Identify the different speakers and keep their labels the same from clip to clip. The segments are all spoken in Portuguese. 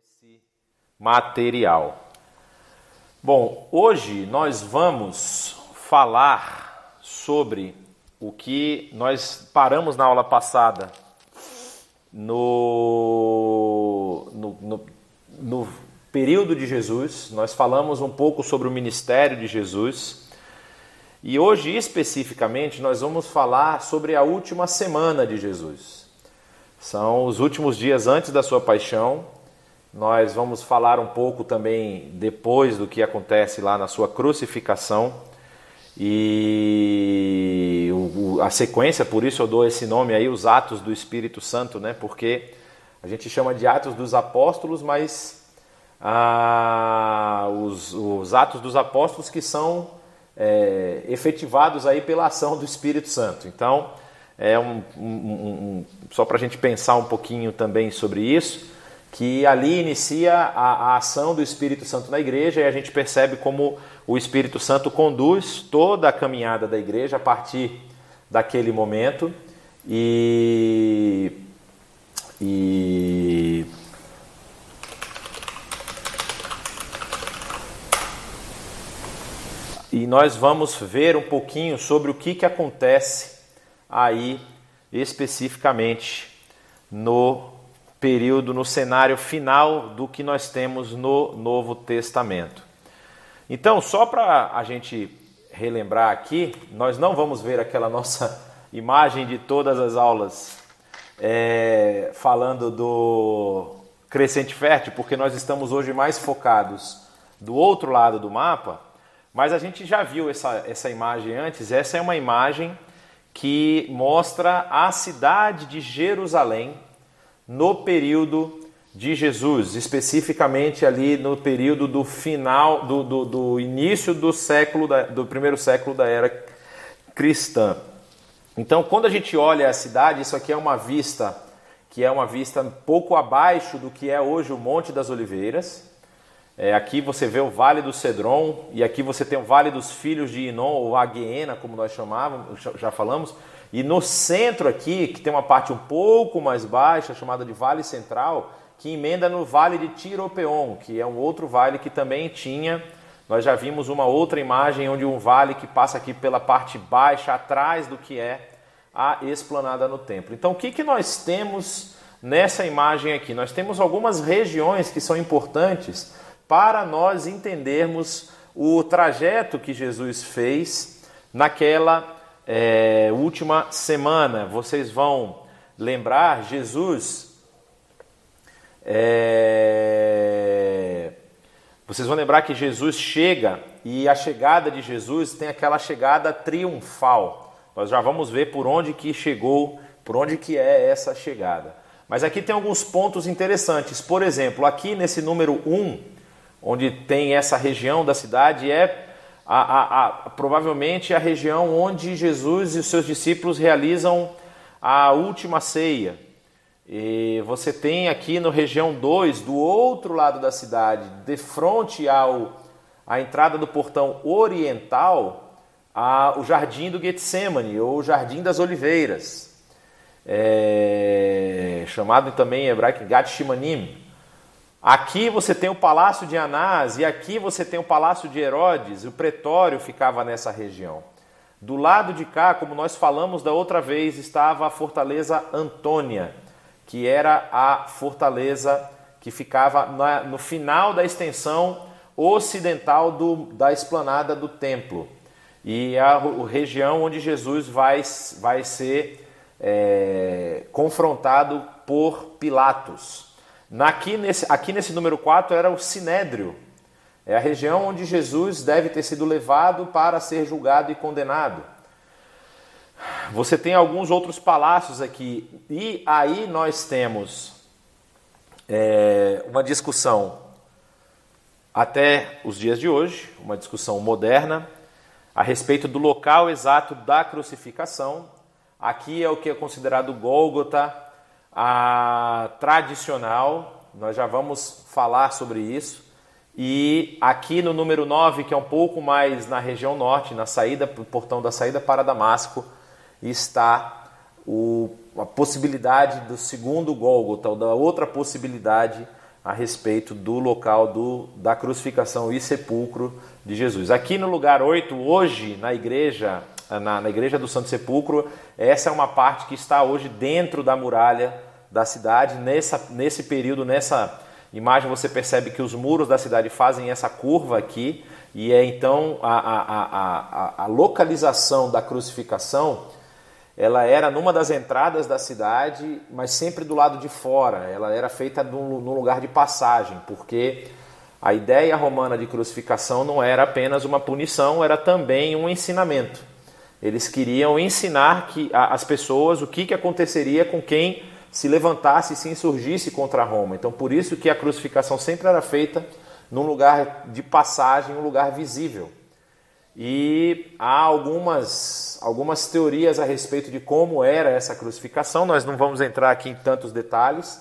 Speaker 1: esse material. Bom, hoje nós vamos falar sobre o que nós paramos na aula passada no, no, no, no período de Jesus. Nós falamos um pouco sobre o ministério de Jesus. E hoje, especificamente, nós vamos falar sobre a última semana de Jesus. São os últimos dias antes da sua paixão. Nós vamos falar um pouco também depois do que acontece lá na sua crucificação. E a sequência, por isso eu dou esse nome aí, os Atos do Espírito Santo, né? Porque a gente chama de Atos dos Apóstolos, mas ah, os, os Atos dos Apóstolos que são é, efetivados aí pela ação do Espírito Santo. Então, é um, um, um só para a gente pensar um pouquinho também sobre isso, que ali inicia a, a, ação do Espírito Santo na igreja e a gente percebe como o Espírito Santo conduz toda a caminhada da igreja a partir daquele momento. E, e e nós vamos ver um pouquinho sobre o que, que acontece aí especificamente no período, no cenário final do que nós temos no Novo Testamento. Então, só para a gente relembrar aqui, nós não vamos ver aquela nossa imagem de todas as aulas é, falando do crescente fértil, porque nós estamos hoje mais focados do outro lado do mapa mas a gente já viu essa, essa imagem antes. Essa é uma imagem que mostra a cidade de Jerusalém no período de Jesus, especificamente ali no período do final, do, do, do início do século, da, do primeiro século da era cristã. Então, quando a gente olha a cidade, isso aqui é uma vista que é uma vista pouco abaixo do que é hoje o Monte das Oliveiras. É, aqui você vê o Vale do Cedron e aqui você tem o Vale dos Filhos de Inon, ou Aguena, como nós chamávamos, já falamos. E no centro aqui, que tem uma parte um pouco mais baixa, chamada de Vale Central, que emenda no Vale de Tiropeon, que é um outro vale que também tinha. Nós já vimos uma outra imagem onde um vale que passa aqui pela parte baixa, atrás do que é a esplanada no templo. Então, o que, que nós temos nessa imagem aqui? Nós temos algumas regiões que são importantes para nós entendermos o trajeto que Jesus fez naquela é, última semana. Vocês vão lembrar, Jesus. É, vocês vão lembrar que Jesus chega e a chegada de Jesus tem aquela chegada triunfal. Nós já vamos ver por onde que chegou, por onde que é essa chegada. Mas aqui tem alguns pontos interessantes. Por exemplo, aqui nesse número 1, onde tem essa região da cidade, é a, a, a, provavelmente a região onde Jesus e os seus discípulos realizam a última ceia. E você tem aqui no região 2, do outro lado da cidade, de frente ao a entrada do portão oriental, a, o jardim do Getsemane, ou o jardim das oliveiras, é, chamado também em hebraico Gat Shimanim. Aqui você tem o palácio de Anás e aqui você tem o palácio de Herodes, o pretório ficava nessa região. Do lado de cá, como nós falamos da outra vez, estava a fortaleza Antônia, que era a fortaleza que ficava na, no final da extensão ocidental do, da esplanada do templo. E a, a região onde Jesus vai, vai ser é, confrontado por Pilatos. Aqui nesse, aqui nesse número 4 era o Sinédrio, é a região onde Jesus deve ter sido levado para ser julgado e condenado. Você tem alguns outros palácios aqui, e aí nós temos é, uma discussão até os dias de hoje, uma discussão moderna, a respeito do local exato da crucificação. Aqui é o que é considerado Gólgota, a tradicional, nós já vamos falar sobre isso. E aqui no número 9, que é um pouco mais na região norte, na saída, portão da saída para Damasco, está o, a possibilidade do segundo Gólgota, ou da outra possibilidade a respeito do local do, da crucificação e sepulcro de Jesus. Aqui no lugar 8, hoje, na igreja, na, na igreja do Santo Sepulcro, essa é uma parte que está hoje dentro da muralha da cidade. Nessa, nesse período, nessa imagem, você percebe que os muros da cidade fazem essa curva aqui, e é então a, a, a, a localização da crucificação ela era numa das entradas da cidade, mas sempre do lado de fora. Ela era feita num, lugar de passagem, porque a ideia romana de crucificação não era apenas uma punição, era também um ensinamento. Eles queriam ensinar que, as pessoas o que, que aconteceria com quem se levantasse e se insurgisse contra Roma. Então, por isso que a crucificação sempre era feita num lugar de passagem, um lugar visível. E há algumas, algumas teorias a respeito de como era essa crucificação, nós não vamos entrar aqui em tantos detalhes,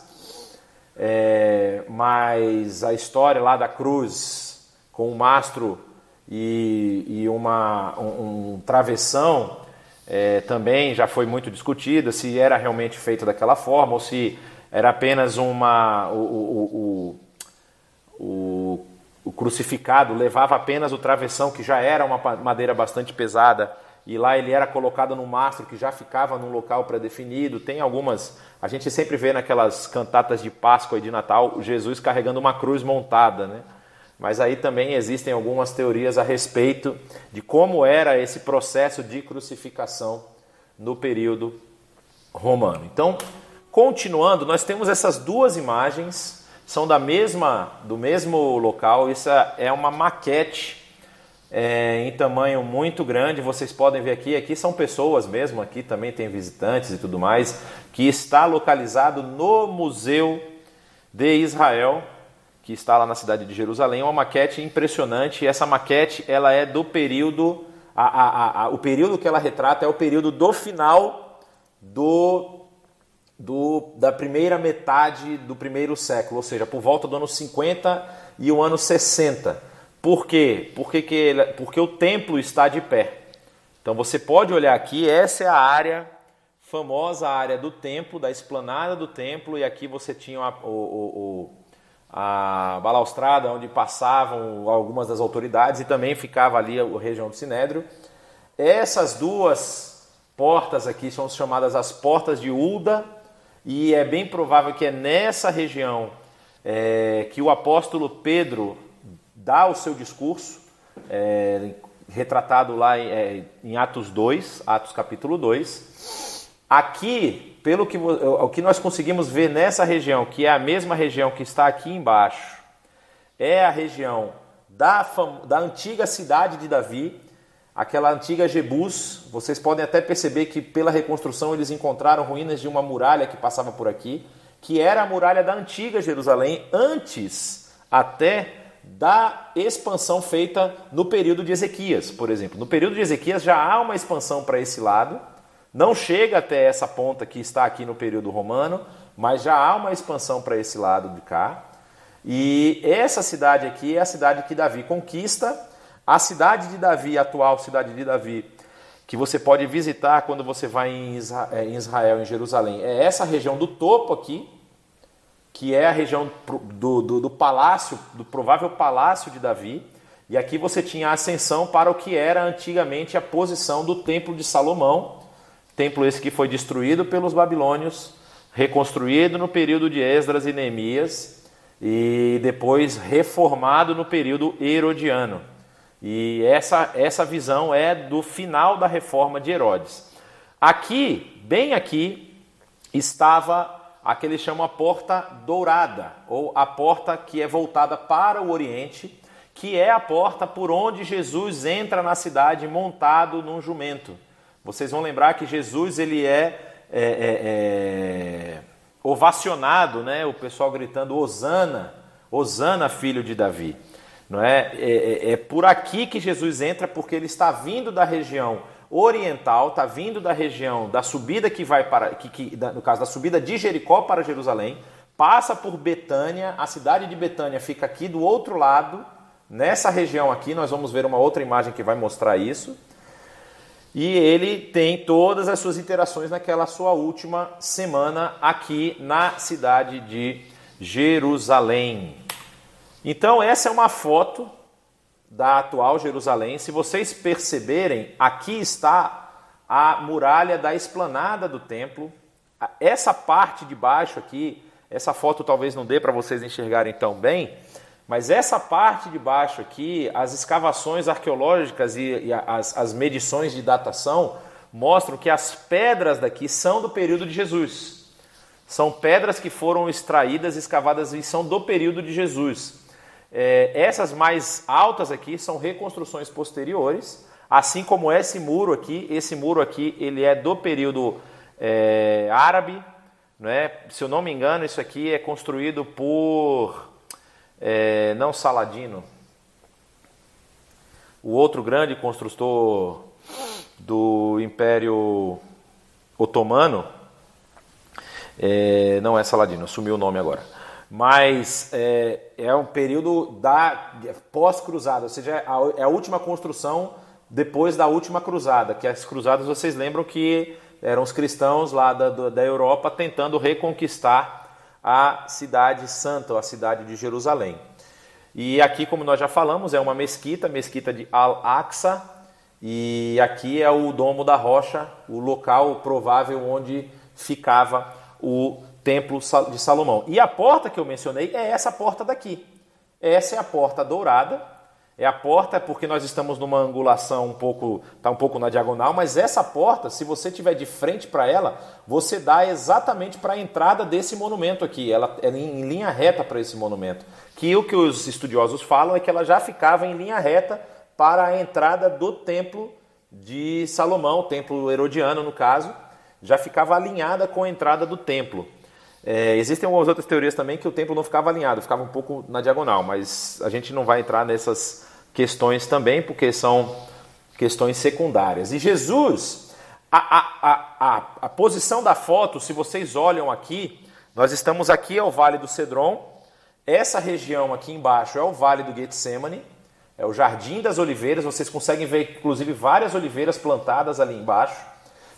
Speaker 1: é, mas a história lá da cruz com um mastro e, e uma, um, um travessão é, também já foi muito discutida, se era realmente feito daquela forma ou se era apenas uma. o, o, o, o crucificado levava apenas o travessão, que já era uma madeira bastante pesada, e lá ele era colocado no mastro que já ficava num local pré-definido. Tem algumas, a gente sempre vê naquelas cantatas de Páscoa e de Natal, Jesus carregando uma cruz montada, né? Mas aí também existem algumas teorias a respeito de como era esse processo de crucificação no período romano. Então, continuando, nós temos essas duas imagens são da mesma, do mesmo local. Isso é uma maquete é, em tamanho muito grande. Vocês podem ver aqui. Aqui são pessoas mesmo. Aqui também tem visitantes e tudo mais. Que está localizado no Museu de Israel, que está lá na cidade de Jerusalém. Uma maquete impressionante. Essa maquete ela é do período. A, a, a, o período que ela retrata é o período do final do do, da primeira metade do primeiro século, ou seja, por volta do ano 50 e o ano 60. Por quê? Porque, que ele, porque o templo está de pé. Então você pode olhar aqui, essa é a área, famosa área do templo, da esplanada do templo, e aqui você tinha a, o, o, a balaustrada onde passavam algumas das autoridades e também ficava ali a, região do Sinédrio. Essas duas portas aqui são chamadas as portas de Ulda e é bem provável que é nessa região é, que o apóstolo Pedro dá o seu discurso, é, retratado lá em, é, em, Atos 2, Atos capítulo 2. Aqui, pelo que, o que nós conseguimos ver nessa região, que é a mesma região que está aqui embaixo, é a região da, da antiga cidade de Davi, aquela antiga Jebus. Vocês podem até perceber que pela reconstrução eles encontraram ruínas de uma muralha que passava por aqui, que era a muralha da antiga Jerusalém, antes até da expansão feita no período de Ezequias, por exemplo. No período de Ezequias já há uma expansão para esse lado, não chega até essa ponta que está aqui no período romano, mas já há uma expansão para esse lado de cá. E essa cidade aqui é a cidade que Davi conquista a cidade de Davi, atual cidade de Davi, que você pode visitar quando você vai em Israel, em Jerusalém, é essa região do topo aqui, que é a região do, do, do palácio, do provável palácio de Davi. E aqui você tinha a ascensão para o que era antigamente a posição do Templo de Salomão, templo esse que foi destruído pelos babilônios, reconstruído no período de Esdras e Neemias e depois reformado no período herodiano. E essa, essa visão é do final da reforma de Herodes. Aqui, bem aqui, estava a que eles chamam a porta dourada, ou a porta que é voltada para o Oriente, que é a porta por onde Jesus entra na cidade montado num jumento. Vocês vão lembrar que Jesus ele é, é, é, é ovacionado, né? o pessoal gritando Osana, Osana, filho de Davi. Não é? É, é, é por aqui que Jesus entra, porque ele está vindo da região oriental, está vindo da região da subida que vai para, que, que, no caso da subida de Jericó para Jerusalém, passa por Betânia, a cidade de Betânia fica aqui do outro lado, nessa região aqui, nós vamos ver uma outra imagem que vai mostrar isso. E ele tem todas as suas interações naquela sua última semana aqui na cidade de Jerusalém. Então, essa é uma foto da atual Jerusalém. Se vocês perceberem, aqui está a muralha da esplanada do templo. Essa parte de baixo aqui, essa foto talvez não dê para vocês enxergarem tão bem, mas essa parte de baixo aqui, as escavações arqueológicas e, e as, as medições de datação mostram que as pedras daqui são do período de Jesus. São pedras que foram extraídas, escavadas e são do período de Jesus. É, essas mais altas aqui são reconstruções posteriores, assim como esse muro aqui. Esse muro aqui ele é do período é, árabe, né? Se eu não me engano, isso aqui é construído por é, não Saladino, o outro grande construtor do Império Otomano, é, não é Saladino, sumiu o nome agora. Mas é, é um período da pós-cruzada, ou seja, é a, última construção depois da última cruzada, que as cruzadas vocês lembram que eram os cristãos lá da, da Europa tentando reconquistar a cidade santa, a cidade de Jerusalém. E aqui, como nós já falamos, é uma mesquita, mesquita de Al-Aqsa, e aqui é o Domo da Rocha, o local provável onde ficava o Templo de Salomão. E a porta que eu mencionei é essa porta daqui. Essa é a porta dourada, é a porta porque nós estamos numa angulação um pouco, está um pouco na diagonal, mas essa porta, se você tiver de frente para ela, você dá exatamente para a entrada desse monumento aqui. Ela é em linha reta para esse monumento. Que o que os estudiosos falam é que ela já ficava em linha reta para a entrada do templo de Salomão, o templo herodiano no caso, já ficava alinhada com a entrada do templo. É, existem algumas outras teorias também que o templo não ficava alinhado, ficava um pouco na diagonal, mas a gente não vai entrar nessas questões também, porque são questões secundárias. E Jesus, a, a, a, a, posição da foto, se vocês olham aqui, nós estamos aqui é o Vale do Cedron, essa região aqui embaixo é o Vale do Getsemane, é o Jardim das Oliveiras, vocês conseguem ver inclusive várias oliveiras plantadas ali embaixo.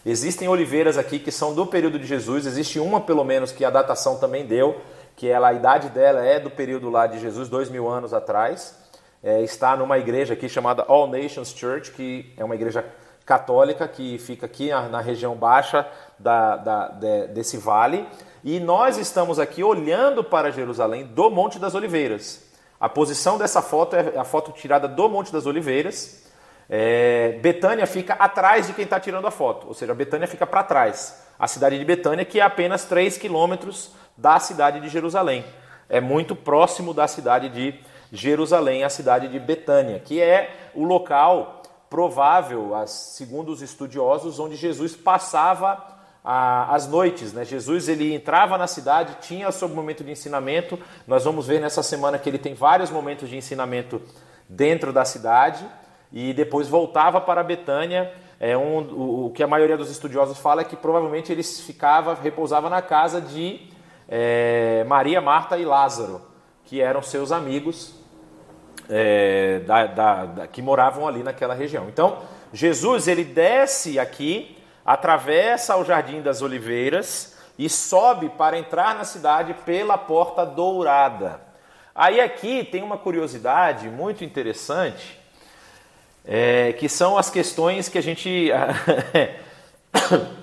Speaker 1: Existem oliveiras aqui que são do período de Jesus, existe uma pelo menos que a datação também deu, que ela, a idade dela é do período lá de Jesus, dois mil anos atrás é, está numa igreja aqui chamada All Nations Church, que é uma igreja católica que fica aqui na, na região baixa da, da, de, desse vale. E nós estamos aqui olhando para Jerusalém do Monte das Oliveiras. A posição dessa foto é a foto tirada do Monte das Oliveiras. É, Betânia fica atrás de quem está tirando a foto, ou seja, Betânia fica para trás. A cidade de Betânia, que é apenas 3 quilômetros da cidade de Jerusalém. É muito próximo da cidade de Jerusalém, a cidade de Betânia, que é o local provável, segundo os estudiosos, onde Jesus passava as noites. Né? Jesus ele entrava na cidade, tinha seu momento de ensinamento. Nós vamos ver nessa semana que ele tem vários momentos de ensinamento dentro da cidade e depois voltava para Betânia. É um, o, o, que a maioria dos estudiosos fala é que provavelmente ele ficava, repousava na casa de é, Maria, Marta e Lázaro, que eram seus amigos é, da, da, da, que moravam ali naquela região. Então, Jesus ele desce aqui, atravessa o Jardim das Oliveiras e sobe para entrar na cidade pela Porta Dourada. Aí aqui tem uma curiosidade muito interessante, é, que são as questões que a gente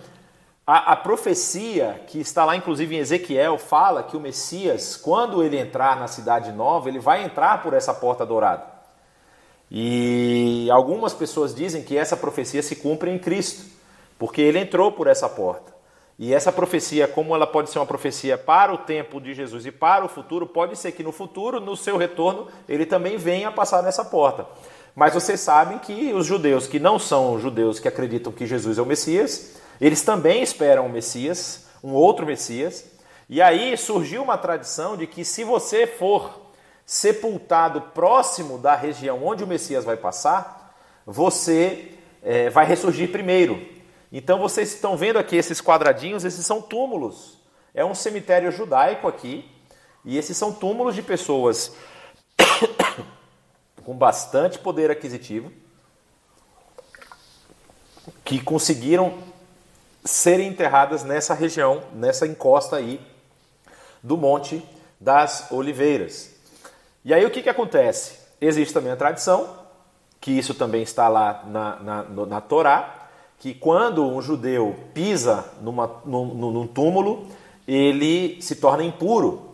Speaker 1: A, a, profecia que está lá, inclusive em Ezequiel, fala que o Messias, quando ele entrar na cidade nova, ele vai entrar por essa porta dourada. E algumas pessoas dizem que essa profecia se cumpre em Cristo, porque ele entrou por essa porta. E essa profecia, como ela pode ser uma profecia para o tempo de Jesus e para o futuro, pode ser que no futuro, no seu retorno, ele também venha passar nessa porta. Mas vocês sabem que os judeus que não são judeus que acreditam que Jesus é o Messias, eles também esperam um Messias, um outro Messias. E aí surgiu uma tradição de que se você for sepultado próximo da região onde o Messias vai passar, você é, vai ressurgir primeiro. Então vocês estão vendo aqui esses quadradinhos, esses são túmulos. É um cemitério judaico aqui, e esses são túmulos de pessoas com bastante poder aquisitivo que conseguiram serem enterradas nessa região, nessa encosta aí do Monte das oliveiras. E aí o que, que acontece? Existe também a tradição, que isso também está lá na, na, na Torá, que quando um judeu pisa numa, num, num túmulo, ele se torna impuro.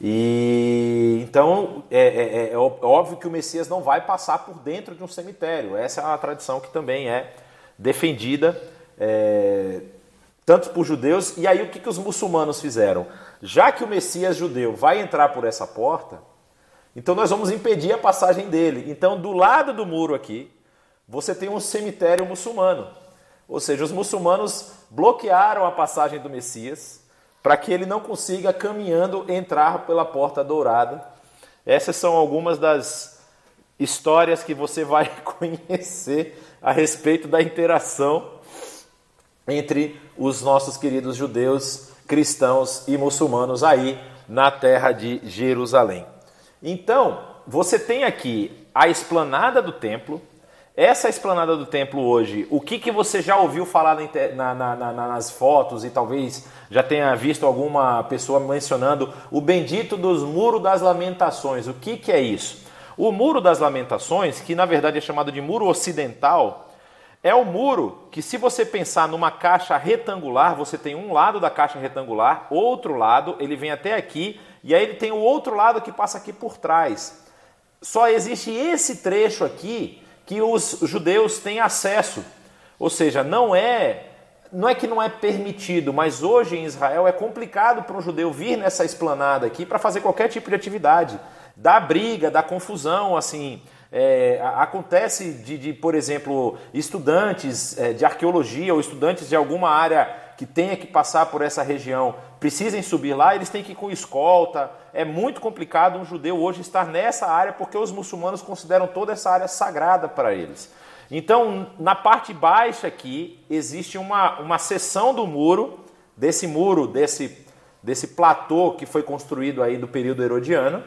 Speaker 1: E então é, é, é, é, óbvio que o Messias não vai passar por dentro de um cemitério. Essa é uma tradição que também é defendida é, tanto por judeus. E aí o que, que os muçulmanos fizeram? Já que o Messias judeu vai entrar por essa porta, então nós vamos impedir a passagem dele. Então do lado do muro aqui, você tem um cemitério muçulmano. Ou seja, os muçulmanos bloquearam a passagem do Messias para que ele não consiga, caminhando, entrar pela porta dourada. Essas são algumas das histórias que você vai conhecer a respeito da interação entre os nossos queridos judeus, cristãos e muçulmanos aí na terra de Jerusalém. Então, você tem aqui a esplanada do templo, essa esplanada do templo hoje, o que, que você já ouviu falar na, na, na, nas fotos e talvez já tenha visto alguma pessoa mencionando o bendito dos muros das lamentações? O que, que é isso? O muro das lamentações, que na verdade é chamado de muro ocidental, é o muro que, se você pensar numa caixa retangular, você tem um lado da caixa retangular, outro lado, ele vem até aqui, e aí ele tem o outro lado que passa aqui por trás. Só existe esse trecho aqui que os judeus têm acesso. Ou seja, não é não é que não é permitido, mas hoje em Israel é complicado para um judeu vir nessa esplanada aqui para fazer qualquer tipo de atividade. Dá briga, dá confusão, assim. É, acontece de, de, por exemplo, estudantes é, de arqueologia ou estudantes de alguma área que tenha que passar por essa região precisem subir lá, eles têm que ir com escolta. É muito complicado um judeu hoje estar nessa área porque os muçulmanos consideram toda essa área sagrada para eles. Então, na parte baixa aqui, existe uma, uma seção do muro, desse muro, desse, desse platô que foi construído aí do período herodiano,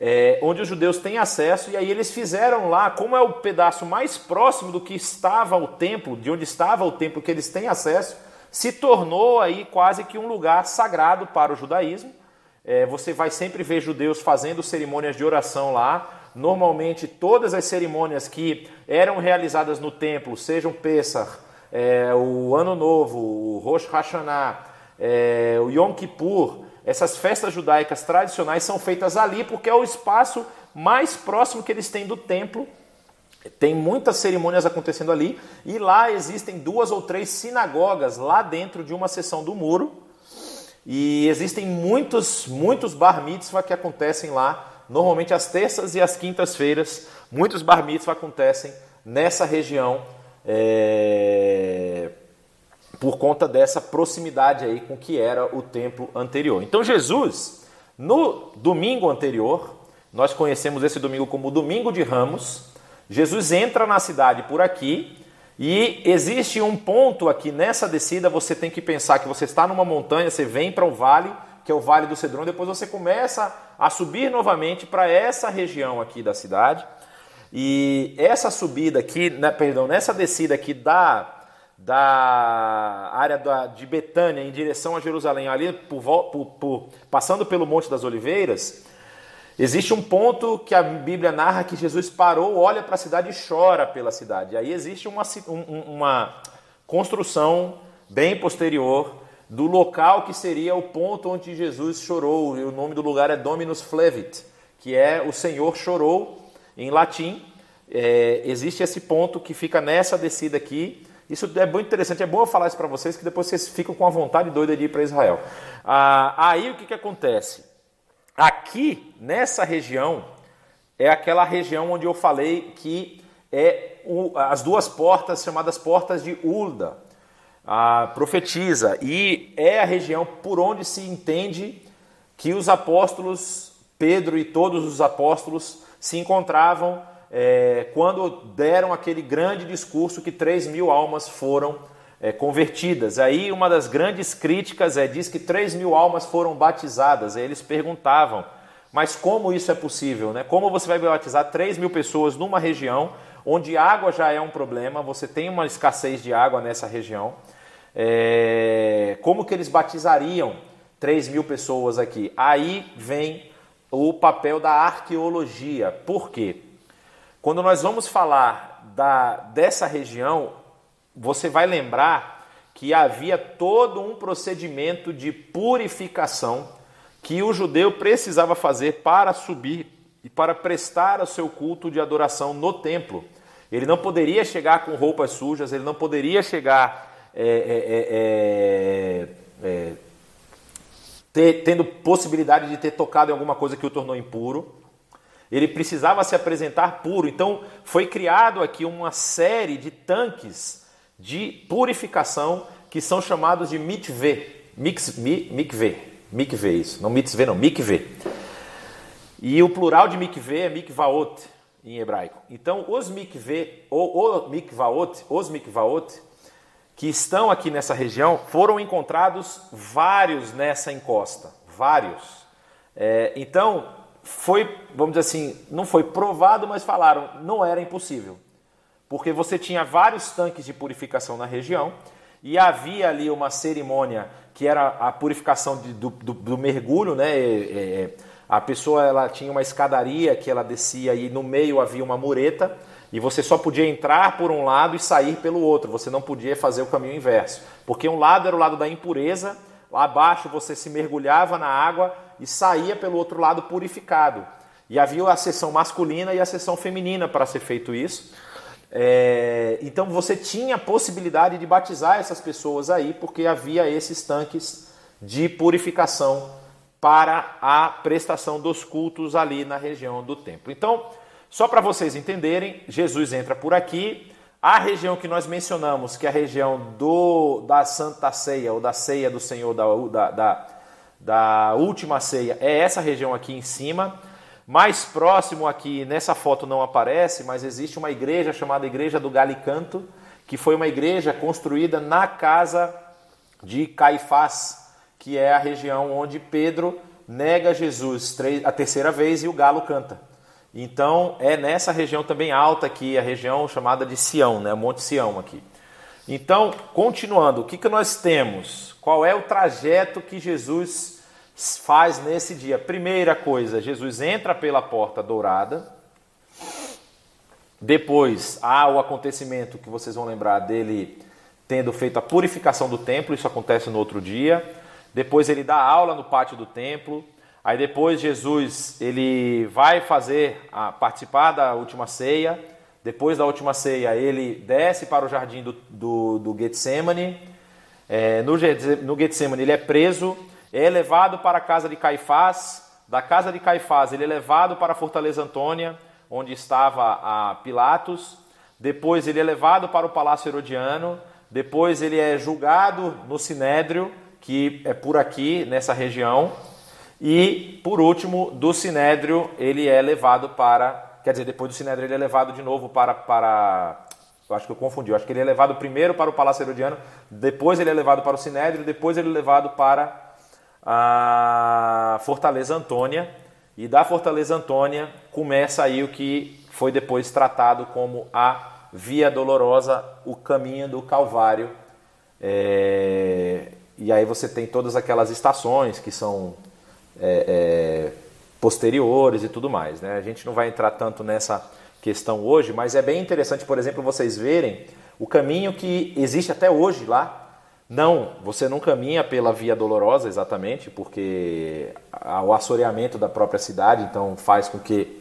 Speaker 1: é, onde os judeus têm acesso, e aí eles fizeram lá, como é o pedaço mais próximo do que estava o templo, de onde estava o templo que eles têm acesso, se tornou aí quase que um lugar sagrado para o judaísmo. É, você vai sempre ver judeus fazendo cerimônias de oração lá. Normalmente, todas as cerimônias que eram realizadas no templo, sejam Pesach, é, o Ano Novo, o Rosh Hashanah, é, o Yom Kippur, essas festas judaicas tradicionais são feitas ali porque é o espaço mais próximo que eles têm do templo tem muitas cerimônias acontecendo ali e lá existem duas ou três sinagogas lá dentro de uma seção do muro. E existem muitos, muitos bar mitzvah que acontecem lá, normalmente às terças e às quintas-feiras. Muitos bar mitzvah acontecem nessa região é... por conta dessa proximidade aí com que era o templo anterior. Então Jesus, no domingo anterior, nós conhecemos esse domingo como Domingo de Ramos, Jesus entra na cidade por aqui e existe um ponto aqui nessa descida. Você tem que pensar que você está numa montanha, você vem para o vale, que é o Vale do Cedrão, depois você começa a subir novamente para essa região aqui da cidade. E essa subida aqui, né, perdão, nessa descida aqui da, da área da, de Betânia em direção a Jerusalém, ali por, por, por, passando pelo Monte das Oliveiras, Existe um ponto que a Bíblia narra que Jesus parou, olha para a cidade e chora pela cidade. Aí existe uma, uma construção bem posterior do local que seria o ponto onde Jesus chorou. E o nome do lugar é Dominus Flevit, que é o Senhor chorou em latim. É, existe esse ponto que fica nessa descida aqui. Isso é muito interessante, é bom eu falar isso para vocês, que depois vocês ficam com a vontade doida de ir para Israel. Ah, aí o que, que acontece? Aqui, nessa região, é aquela região onde eu falei que é o, as duas portas chamadas portas de Ulda, profetiza, e é a região por onde se entende que os apóstolos, Pedro e todos os apóstolos, se encontravam é, quando deram aquele grande discurso que 3 mil almas foram é, convertidas. Aí uma das grandes críticas é diz que 3 mil almas foram batizadas. Aí eles perguntavam, mas como isso é possível? Né? Como você vai batizar 3 mil pessoas numa região onde água já é um problema, você tem uma escassez de água nessa região? É, como que eles batizariam 3 mil pessoas aqui. Aí vem o papel da arqueologia. Por quê? Quando nós vamos falar da, dessa região, você vai lembrar que havia todo um procedimento de purificação que o judeu precisava fazer para subir e para prestar o seu culto de adoração no templo. Ele não poderia chegar com roupas sujas, ele não poderia chegar é, é, é, é, é ter, tendo possibilidade de ter tocado em alguma coisa que o tornou impuro. Ele precisava se apresentar puro. Então foi criado aqui uma série de tanques de purificação que são chamados de mikveh. Mikveh. Mikveh, isso. Não mitzveh, não. Mikveh. E o plural de mikveh é mikvaot em hebraico. Então, os mikveh, ou, o mikvaot, os mikvaot, que estão aqui nessa região, foram encontrados vários nessa encosta. Vários. É, então, foi, vamos dizer assim, não foi provado, mas falaram, não era impossível. Porque você tinha vários tanques de purificação na região e havia ali uma cerimônia que era a purificação de, do, do, do, mergulho, né? É, é, a pessoa ela tinha uma escadaria que ela descia e no meio havia uma mureta e você só podia entrar por um lado e sair pelo outro. Você não podia fazer o caminho inverso, porque um lado era o lado da impureza, lá abaixo você se mergulhava na água e saía pelo outro lado purificado. E havia a seção masculina e a seção feminina para ser feito isso. É, então você tinha a possibilidade de batizar essas pessoas aí, porque havia esses tanques de purificação para a prestação dos cultos ali na região do templo. Então, só para vocês entenderem, Jesus entra por aqui. A região que nós mencionamos, que é a região do, da Santa Ceia, ou da Ceia do Senhor, da, da, da última ceia, é essa região aqui em cima. Mais próximo aqui, nessa foto não aparece, mas existe uma igreja chamada Igreja do Galicanto, que foi uma igreja construída na casa de Caifás, que é a região onde Pedro nega Jesus a terceira vez e o galo canta. Então é nessa região também alta aqui, a região chamada de Sião, né? Monte Sião aqui. Então, continuando, o que, que nós temos? Qual é o trajeto que Jesus faz nesse dia? Primeira coisa, Jesus entra pela porta dourada. Depois há o acontecimento que vocês vão lembrar dele tendo feito a purificação do templo, isso acontece no outro dia. Depois ele dá aula no pátio do templo. Aí depois Jesus ele vai fazer a participar da última ceia. Depois da última ceia ele desce para o jardim do, do, do Getsemane. É, no, no Getsemane ele é preso, é levado para a casa de Caifás. Da casa de Caifás ele é levado para a Fortaleza Antônia, onde estava a Pilatos. Depois ele é levado para o Palácio Herodiano. Depois ele é julgado no Sinédrio que é por aqui, nessa região. E, por último, do Sinédrio, ele é levado para. Quer dizer, depois do Sinédrio, ele é levado de novo para. para eu acho que eu confundi. Eu acho que ele é levado primeiro para o Palácio Herodiano, depois ele é levado para o Sinédrio, depois ele é levado para a Fortaleza Antônia. E da Fortaleza Antônia começa aí o que foi depois tratado como a Via Dolorosa, o caminho do Calvário. É, e aí você tem todas aquelas estações que são é, é, posteriores e tudo mais. Né? A gente não vai entrar tanto nessa questão hoje, mas é bem interessante, por exemplo, vocês verem o caminho que existe até hoje lá. Não, você não caminha pela Via Dolorosa exatamente, porque o assoreamento da própria cidade então faz com que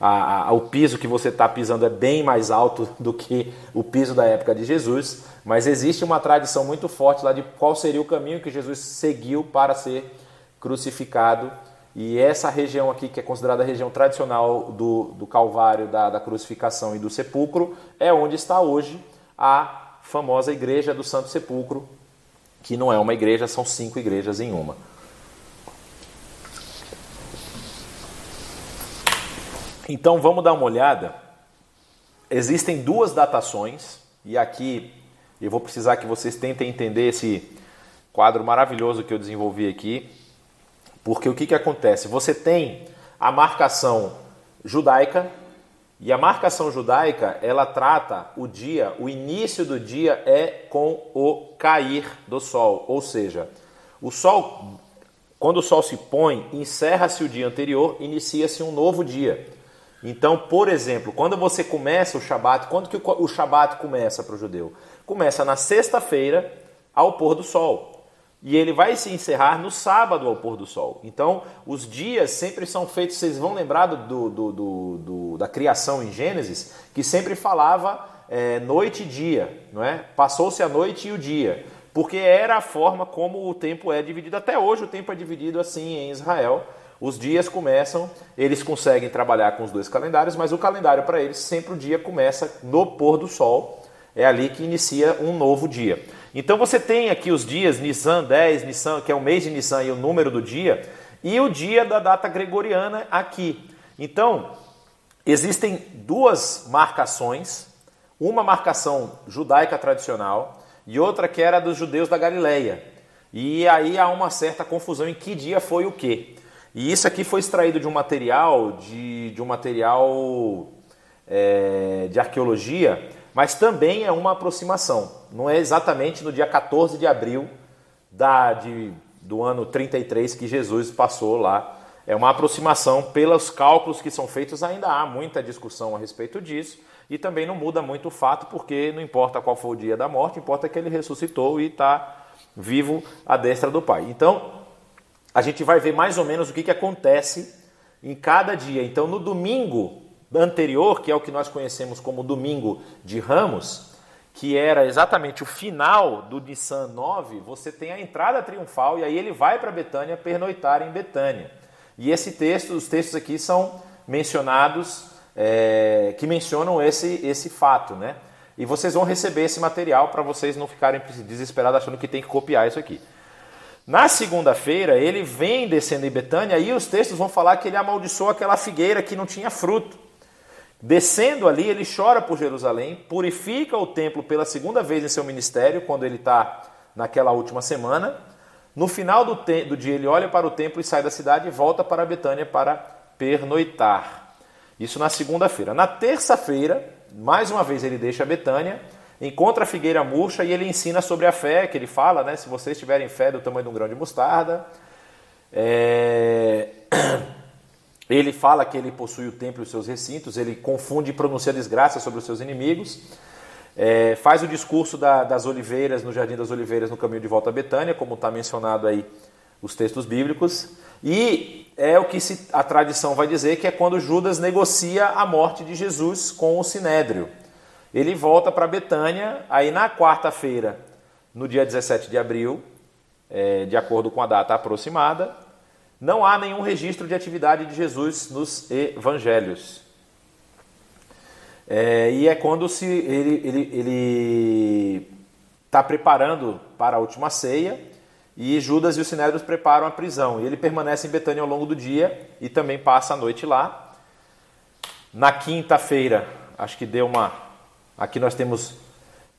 Speaker 1: a, a, o piso que você está pisando é bem mais alto do que o piso da época de Jesus, mas existe uma tradição muito forte lá de qual seria o caminho que Jesus seguiu para ser crucificado. E essa região aqui, que é considerada a região tradicional do, do Calvário, da, da crucificação e do sepulcro, é onde está hoje a famosa Igreja do Santo Sepulcro, que não é uma igreja, são cinco igrejas em uma. Então vamos dar uma olhada. Existem duas datações, e aqui eu vou precisar que vocês tentem entender esse quadro maravilhoso que eu desenvolvi aqui, porque o que, que acontece? Você tem a marcação judaica, e a marcação judaica ela trata o dia, o início do dia é com o cair do sol, ou seja, o sol quando o sol se põe, encerra-se o dia anterior, inicia-se um novo dia. Então, por exemplo, quando você começa o Shabat, quando que o Shabat começa para o judeu? Começa na sexta-feira ao pôr do sol. E ele vai se encerrar no sábado ao pôr do sol. Então, os dias sempre são feitos, vocês vão lembrar do, do, do, do da criação em Gênesis, que sempre falava é, noite e dia, não é? Passou-se a noite e o dia porque era a forma como o tempo é dividido. Até hoje o tempo é dividido assim em Israel. Os dias começam, eles conseguem trabalhar com os dois calendários, mas o calendário para eles sempre o dia começa no pôr do sol. É ali que inicia um novo dia. Então você tem aqui os dias Nissan 10, Nissan, que é o mês de Nissan e o número do dia, e o dia da data gregoriana aqui. Então, existem duas marcações, uma marcação judaica tradicional e outra que era dos judeus da Galileia. E aí há uma certa confusão em que dia foi o quê. E isso aqui foi extraído de um material de, de um material é, de arqueologia, mas também é uma aproximação. Não é exatamente no dia 14 de abril da, de, do ano 33 que Jesus passou lá. É uma aproximação pelos cálculos que são feitos, ainda há muita discussão a respeito disso. E também não muda muito o fato, porque não importa qual foi o dia da morte, importa que ele ressuscitou e está vivo à destra do Pai. Então, a gente vai ver mais ou menos o que, que acontece em cada dia. Então, no domingo anterior, que é o que nós conhecemos como domingo de Ramos, que era exatamente o final do Nissan 9, você tem a entrada triunfal e aí ele vai para Betânia pernoitar em Betânia. E esse texto, os textos aqui são mencionados é, que mencionam esse, esse fato, né? E vocês vão receber esse material para vocês não ficarem desesperados achando que tem que copiar isso aqui. Na segunda-feira, ele vem descendo em Betânia e os textos vão falar que ele amaldiçoou aquela figueira que não tinha fruto. Descendo ali, ele chora por Jerusalém, purifica o templo pela segunda vez em seu ministério, quando ele está naquela última semana. No final do, do dia, ele olha para o templo e sai da cidade e volta para Betânia para pernoitar. Isso na segunda-feira. Na terça-feira, mais uma vez ele deixa Betânia, encontra a figueira murcha e ele ensina sobre a fé, que ele fala, né? Se vocês tiverem fé do tamanho de um grão de mostarda. É... Ele fala que ele possui o templo e os seus recintos, ele confunde e pronuncia desgraça sobre os seus inimigos. É... Faz o discurso da, das oliveiras, no Jardim das Oliveiras, no caminho de volta a Betânia, como está mencionado aí os textos bíblicos. E é o que se, a tradição vai dizer que é quando Judas negocia a morte de Jesus com o Sinédrio. Ele volta para Betânia, aí na quarta-feira, no dia 17 de abril, é, de acordo com a data aproximada, não há nenhum registro de atividade de Jesus nos evangelhos. É, e é quando se ele está preparando para a última ceia e Judas e os Sinédrios preparam a prisão. E ele permanece em Betânia ao longo do dia e também passa a noite lá. Na quinta-feira, acho que deu uma. Aqui nós temos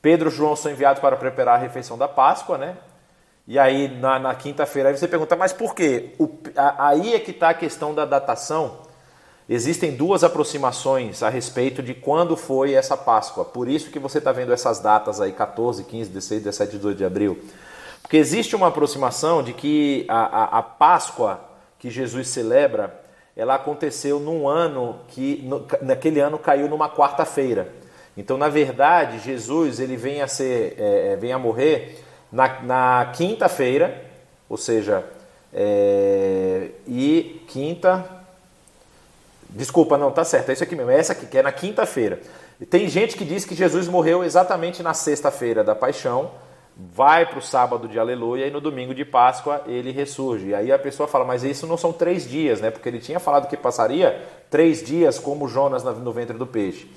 Speaker 1: Pedro e João são enviados para preparar a refeição da Páscoa, né? E aí na, na quinta-feira você pergunta, mas por quê? O, a, aí é que está a questão da datação. Existem duas aproximações a respeito de quando foi essa Páscoa. Por isso que você está vendo essas datas aí, 14, 15, 16, 17, 18 de abril. Porque existe uma aproximação de que a, a, a Páscoa que Jesus celebra, ela aconteceu num ano que no, naquele ano caiu numa quarta-feira. Então, na verdade, Jesus ele vem a ser, é, é, vem a morrer na, na quinta-feira, ou seja, é, e quinta, desculpa, não, tá certo, é isso aqui mesmo, é essa aqui que é na quinta-feira. Tem gente que diz que Jesus morreu exatamente na sexta-feira da Paixão, vai para o sábado de aleluia e no domingo de Páscoa ele ressurge. E aí a pessoa fala, mas isso não são três dias, né? Porque ele tinha falado que passaria três dias como Jonas no ventre do peixe.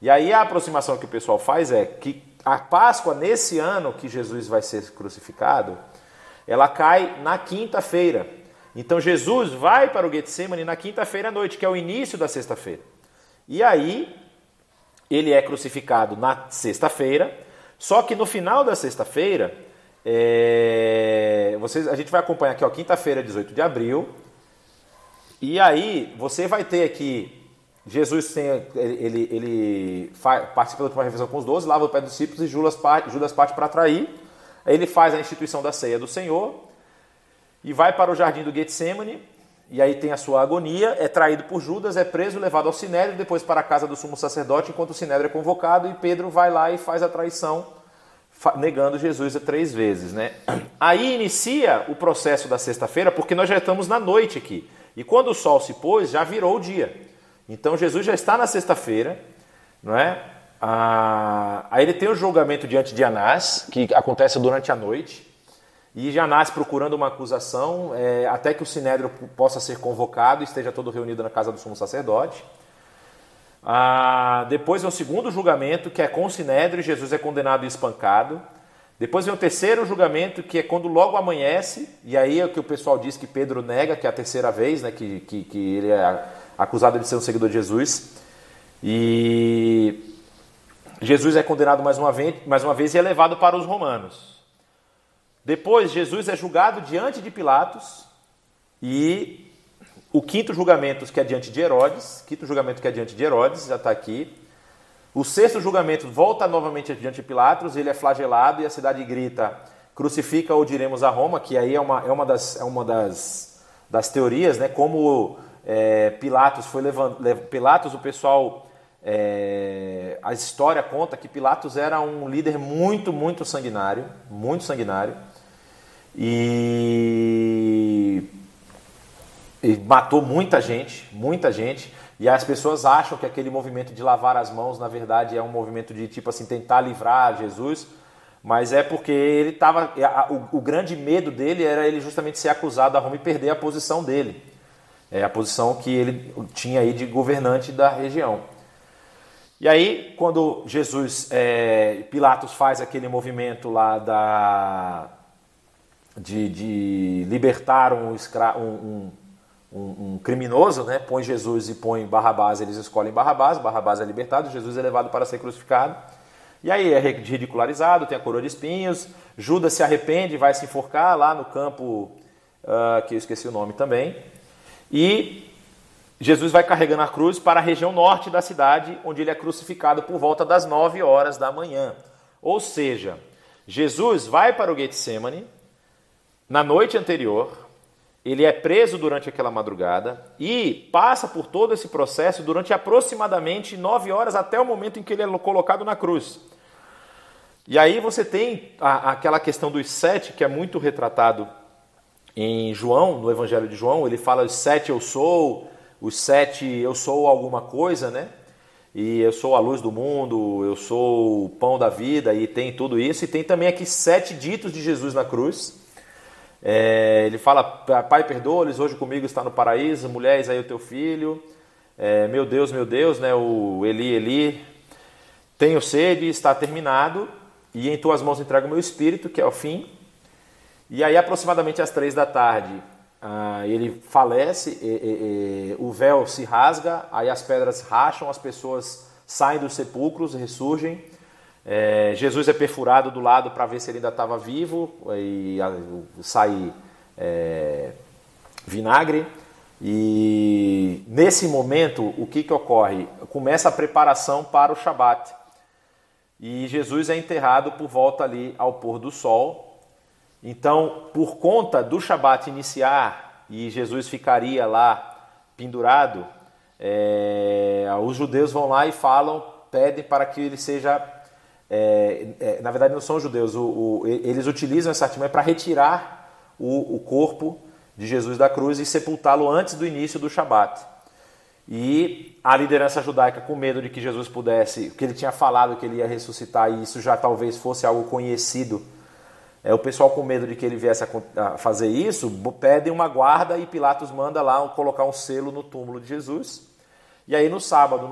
Speaker 1: E aí a aproximação que o pessoal faz é que a Páscoa, nesse ano que Jesus vai ser crucificado, ela cai na quinta-feira. Então Jesus vai para o Getsemane na quinta-feira à noite, que é o início da sexta-feira. E aí ele é crucificado na sexta-feira, só que no final da sexta-feira, é, vocês, a gente vai acompanhar aqui, quinta-feira, 18 de abril. E aí você vai ter aqui Jesus tem, ele, ele, faz, participa da última refeição com os doze, lava o pé dos discípulos e Judas parte, Judas parte para trair. Ele faz a instituição da ceia do Senhor. e vai para o jardim do Getsemane, e aí tem a sua agonia, é traído por Judas, é preso, levado ao Sinédrio, depois para a casa do sumo sacerdote, enquanto o Sinédrio é convocado, e Pedro vai lá e faz a traição, negando Jesus três vezes. Né? Aí inicia o processo da sexta-feira, porque nós já estamos na noite aqui. E quando o sol se pôs, já virou o dia. Então Jesus já está na sexta-feira, não é? Ah, aí ele tem o julgamento diante de Anás, que acontece durante a noite. E Janás procurando uma acusação, é, até que o sinédrio possa ser convocado e esteja todo reunido na casa do sumo sacerdote. Ah, depois vem o segundo julgamento, que é com o sinédrio, Jesus é condenado e espancado. Depois vem o terceiro julgamento, que é quando logo amanhece, e aí é o que o pessoal diz que Pedro nega, que é a terceira vez, né, que, que, que ele é acusado de ser um seguidor de Jesus. E Jesus é condenado mais uma vez, mais uma vez e é levado para os romanos. Depois, Jesus é julgado diante de Pilatos e o quinto julgamento que é diante de Herodes, quinto julgamento que é diante de Herodes, já está aqui. O sexto julgamento volta novamente diante de Pilatos, ele é flagelado e a cidade grita: crucifica ou diremos a Roma, que aí é uma, é uma, das, é uma das, das teorias, né? Como é, Pilatos foi levando. Pilatos, o pessoal. É, a história conta que Pilatos era um líder muito, muito sanguinário, muito sanguinário. E, e matou muita gente, muita gente. E as pessoas acham que aquele movimento de lavar as mãos, na verdade, é um movimento de tipo assim tentar livrar Jesus, mas é porque ele estava. O, o, grande medo dele era ele justamente ser acusado a Roma e perder a posição dele, é a posição que ele tinha aí de governante da região. E aí, quando Jesus, é, Pilatos faz aquele movimento lá da de, de libertar um, um, um, um, criminoso, né? põe Jesus e põe Barrabás, eles escolhem Barrabás, Barrabás é libertado, Jesus é levado para ser crucificado. E aí é ridicularizado, tem a coroa de espinhos, Judas se arrepende, vai se enforcar lá no campo, uh, que eu esqueci o nome também. E Jesus vai carregando a cruz para a região norte da cidade, onde ele é crucificado por volta das 9 horas da manhã. Ou seja, Jesus vai para o Getsemane, na noite anterior, ele é preso durante aquela madrugada e passa por todo esse processo durante aproximadamente nove horas até o momento em que ele é colocado na cruz. E aí você tem a, aquela questão dos sete, que é muito retratado em João, no Evangelho de João, ele fala os sete eu sou, os sete eu sou alguma coisa, né? E eu sou a luz do mundo, eu sou o pão da vida, e tem tudo isso. E tem também aqui sete ditos de Jesus na cruz. É, ele fala: Pai, perdoa-lhes, hoje comigo está no paraíso, mulheres aí o teu filho. É, meu Deus, meu Deus, né, o Eli, Eli, tenho sede, está terminado, e em tuas mãos entrego o meu espírito, que é o fim. E aí, aproximadamente às três da tarde, ah, ele falece, e, e, e, o véu se rasga, aí as pedras racham, as pessoas saem dos sepulcros, ressurgem. É, Jesus é perfurado do lado para ver se ele ainda estava vivo e sai é, vinagre. E nesse momento, o que, que ocorre? Começa a preparação para o Shabat. E Jesus é enterrado por volta ali ao pôr do sol. Então, por conta do Shabat iniciar e Jesus ficaria lá pendurado, é, os judeus vão lá e falam, pedem para que ele seja é, é, na verdade não são judeus, o, o, eles utilizam essa artimanha para retirar o, o, corpo de Jesus da cruz e sepultá-lo antes do início do Shabat. E a liderança judaica, com medo de que Jesus pudesse, que ele tinha falado que ele ia ressuscitar e isso já talvez fosse algo conhecido, é, o pessoal com medo de que ele viesse a, fazer isso, pedem uma guarda e Pilatos manda lá colocar um selo no túmulo de Jesus. E aí no sábado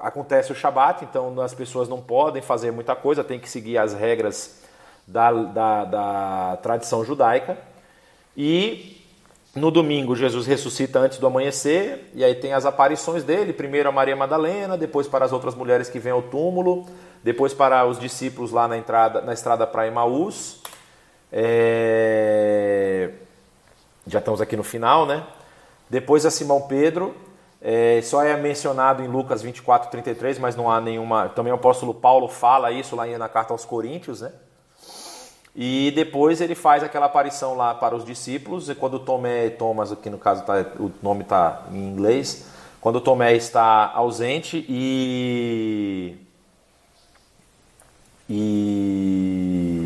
Speaker 1: acontece o Shabat, então as pessoas não podem fazer muita coisa, tem que seguir as regras da, da, da tradição judaica. E no domingo Jesus ressuscita antes do amanhecer, e aí tem as aparições dele, primeiro a Maria Madalena, depois para as outras mulheres que vêm ao túmulo, depois para os discípulos lá na, entrada, na estrada para Emaús. É... Já estamos aqui no final, né? Depois a Simão Pedro, é, só é mencionado em Lucas 24, 33, mas não há nenhuma. Também o apóstolo Paulo fala isso lá na carta aos Coríntios, né? E depois ele faz aquela aparição lá para os discípulos, e quando Tomé, Thomas, aqui no caso tá, o nome está em inglês, quando Tomé está ausente e. E.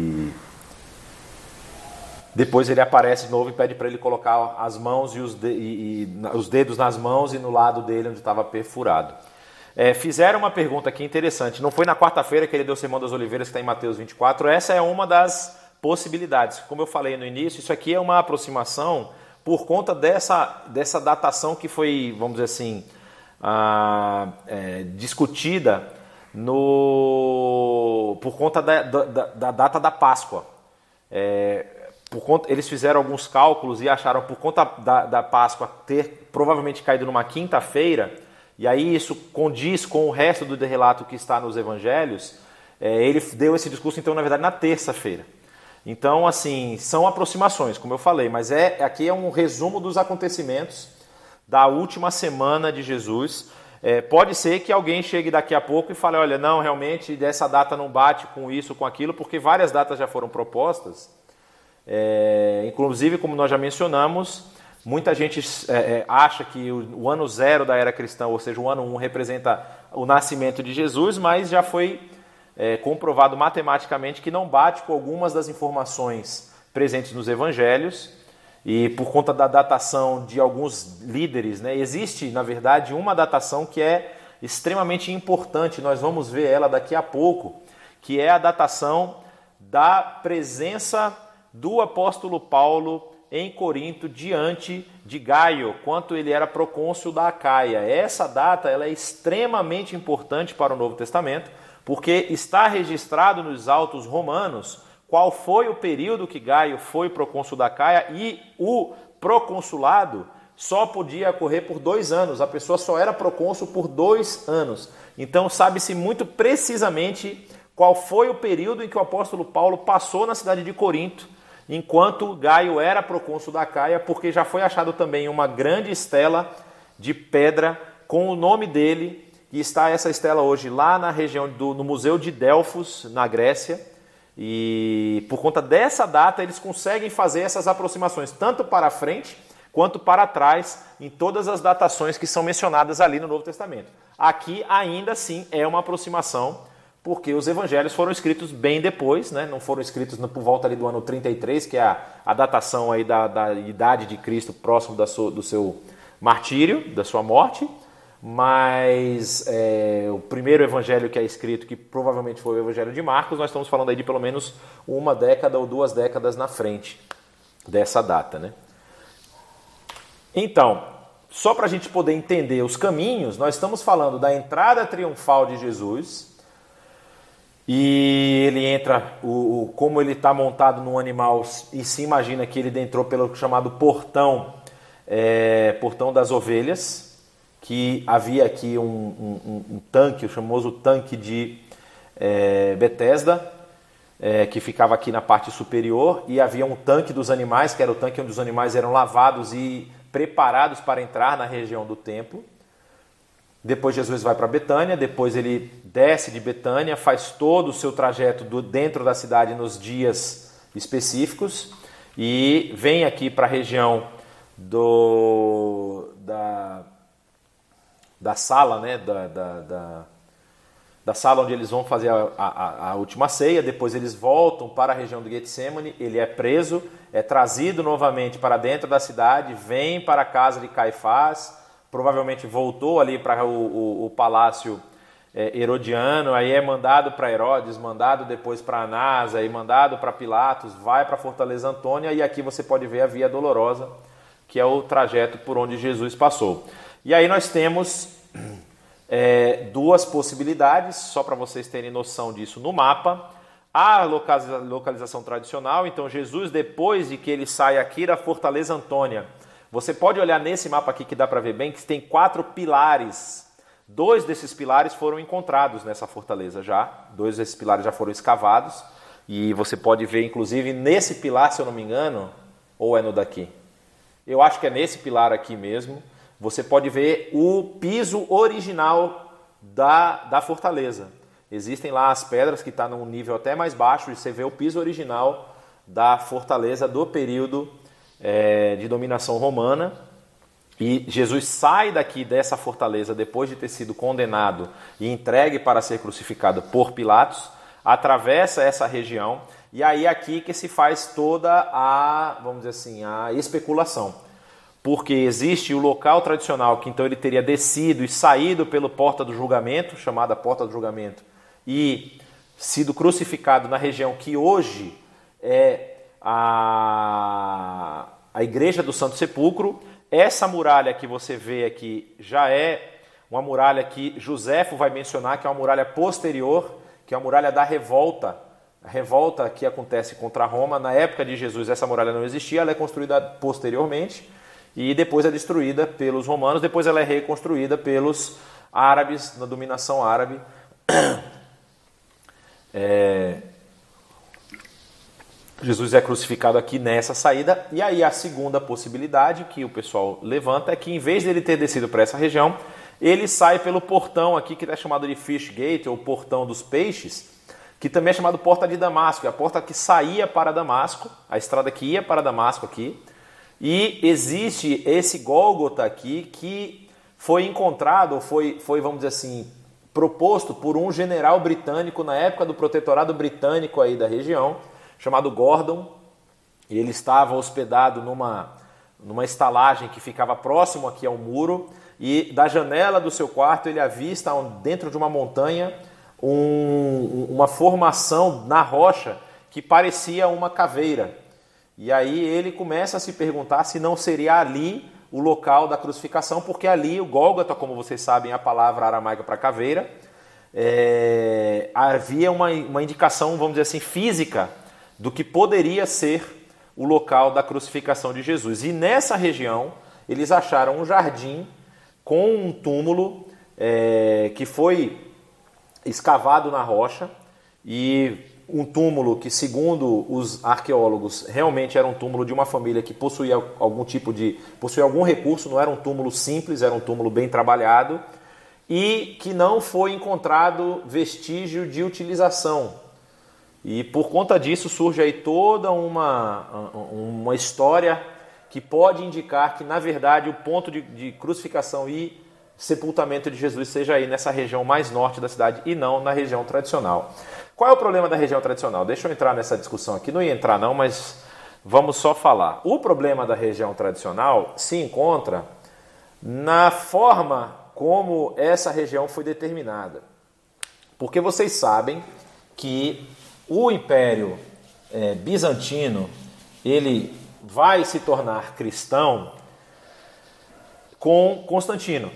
Speaker 1: Depois ele aparece de novo e pede para ele colocar as mãos e os, de, e, e os dedos nas mãos e no lado dele onde estava perfurado. É, fizeram uma pergunta aqui interessante. Não foi na quarta-feira que ele deu o Sermão das Oliveiras, que está em Mateus 24. Essa é uma das possibilidades. Como eu falei no início, isso aqui é uma aproximação por conta dessa, dessa datação que foi, vamos dizer assim, ah, é, discutida no, por conta da, da, da data da Páscoa. É, por conta, eles fizeram alguns cálculos e acharam por conta da, da Páscoa ter provavelmente caído numa quinta-feira, e aí isso condiz com o resto do relato que está nos evangelhos, é, ele deu esse discurso, então, na verdade, na terça-feira. Então, assim, são aproximações, como eu falei, mas é aqui é um resumo dos acontecimentos da última semana de Jesus. É, pode ser que alguém chegue daqui a pouco e fale: olha, não, realmente dessa data não bate com isso, com aquilo, porque várias datas já foram propostas. É, inclusive, como nós já mencionamos, muita gente é, é acha que o, o, ano zero da era cristã, ou seja, o ano 1, um, representa o nascimento de Jesus, mas já foi é, comprovado matematicamente que não bate com algumas das informações presentes nos evangelhos. E por conta da datação de alguns líderes, né, existe, na verdade, uma datação que é extremamente importante, nós vamos ver ela daqui a pouco, que é a datação da presença do apóstolo Paulo em Corinto diante de Gaio, quanto ele era procônsul da Acaia. Essa data ela é extremamente importante para o Novo Testamento, porque está registrado nos autos romanos qual foi o período que Gaio foi procônsul da Caia e o proconsulado só podia ocorrer por dois anos, a pessoa só era procônsul por dois anos. Então sabe-se muito precisamente qual foi o período em que o apóstolo Paulo passou na cidade de Corinto, enquanto Gaio era procônsul da Caia, porque já foi achado também uma grande estela de pedra com o nome dele e está essa estela hoje lá na região do no Museu de Delfos, na Grécia. E por conta dessa data, eles conseguem fazer essas aproximações, tanto para frente quanto para trás, em todas as datações que são mencionadas ali no Novo Testamento. Aqui, ainda assim, é uma aproximação, porque os evangelhos foram escritos bem depois, né? não foram escritos por volta ali do ano 33, que é a, a datação aí da, da idade de Cristo próximo da sua, do seu martírio, da sua morte mas é, o primeiro evangelho que é escrito, que provavelmente foi o evangelho de Marcos, nós estamos falando aí de pelo menos uma década ou duas décadas na frente dessa data. Né? Então, só para a gente poder entender os caminhos, nós estamos falando da entrada triunfal de Jesus. E ele entra, o, o como ele está montado num animal, e se imagina que ele entrou pelo chamado portão, é, portão das ovelhas, que havia aqui um, um, um tanque, o famoso tanque de é, Bethesda, é, que ficava aqui na parte superior, e havia um tanque dos animais, que era o tanque onde os animais eram lavados e preparados para entrar na região do templo. Depois Jesus vai para Betânia, depois ele desce de Betânia, faz todo o seu trajeto do, dentro da cidade nos dias específicos e vem aqui para a região do, da, da sala, né, da, da, da, da, sala onde eles vão fazer a, a, a, última ceia, depois eles voltam para a região do Getsemane, ele é preso, é trazido novamente para dentro da cidade, vem para a casa de Caifás, provavelmente voltou ali para o, o, o palácio é, herodiano, aí é mandado para Herodes, mandado depois para Anás, aí mandado para Pilatos, vai para Fortaleza Antônia, e aqui você pode ver a Via Dolorosa, que é o trajeto por onde Jesus passou. E aí nós temos é, duas possibilidades, só para vocês terem noção disso no mapa. A localização tradicional, então Jesus, depois de que ele sai aqui da Fortaleza Antônia, você pode olhar nesse mapa aqui que dá para ver bem que tem quatro pilares. Dois desses pilares foram encontrados nessa fortaleza já, dois desses pilares já foram escavados. E você pode ver, inclusive, nesse pilar, se eu não me engano, ou é no daqui? Eu acho que é nesse pilar aqui mesmo você pode ver o piso original da, da fortaleza. Existem lá as pedras que estão tá num nível até mais baixo e você vê o piso original da fortaleza do período é, de dominação romana. E Jesus sai daqui dessa fortaleza depois de ter sido condenado e entregue para ser crucificado por Pilatos, atravessa essa região e aí aqui que se faz toda a, vamos dizer assim, a especulação. Porque existe o local tradicional que então ele teria descido e saído pelo porta do julgamento, chamada porta do julgamento, e sido crucificado na região que hoje é a, a igreja do Santo Sepulcro. Essa muralha que você vê aqui já é uma muralha que Joséfo vai mencionar, que é uma muralha posterior, que é a muralha da revolta. A revolta que acontece contra Roma, na época de Jesus, essa muralha não existia, ela é construída posteriormente e depois é destruída pelos romanos, depois ela é reconstruída pelos árabes, na dominação árabe. É... Jesus é crucificado aqui nessa saída. E aí a segunda possibilidade que o pessoal levanta é que em vez dele ter descido para essa região, ele sai pelo portão aqui que é chamado de Fish Gate ou portão dos peixes, que também é chamado porta de Damasco, é a porta que saía para Damasco, a estrada que ia para Damasco aqui. E existe esse Gólgota aqui que foi encontrado, foi, foi vamos dizer assim, proposto por um general britânico na época do protetorado britânico aí da região, chamado Gordon. E ele estava hospedado numa, numa estalagem que ficava próximo aqui ao muro. E da janela do seu quarto ele avista dentro de uma montanha um, uma formação na rocha que parecia uma caveira. E aí ele começa a se perguntar se não seria ali o local da crucificação, porque ali o Gólgota, como vocês sabem, é a palavra aramaica para caveira, é, havia uma, uma indicação, vamos dizer assim, física do que poderia ser o local da crucificação de Jesus. E nessa região eles acharam um jardim com um túmulo é, que foi escavado na rocha e um túmulo que, segundo os arqueólogos, realmente era um túmulo de uma família que possuía algum tipo de. possuía algum recurso, não era um túmulo simples, era um túmulo bem trabalhado, e que não foi encontrado vestígio de utilização. E por conta disso surge aí toda uma, uma história que pode indicar que, na verdade, o ponto de, de crucificação e sepultamento de Jesus seja aí nessa região mais norte da cidade e não na região tradicional. Qual é o problema da região tradicional? Deixa eu entrar nessa discussão aqui. Não ia entrar, não, mas vamos só falar. O problema da região tradicional se encontra na forma como essa região foi determinada. Porque vocês sabem que o Império é, Bizantino ele vai se tornar cristão com Constantino,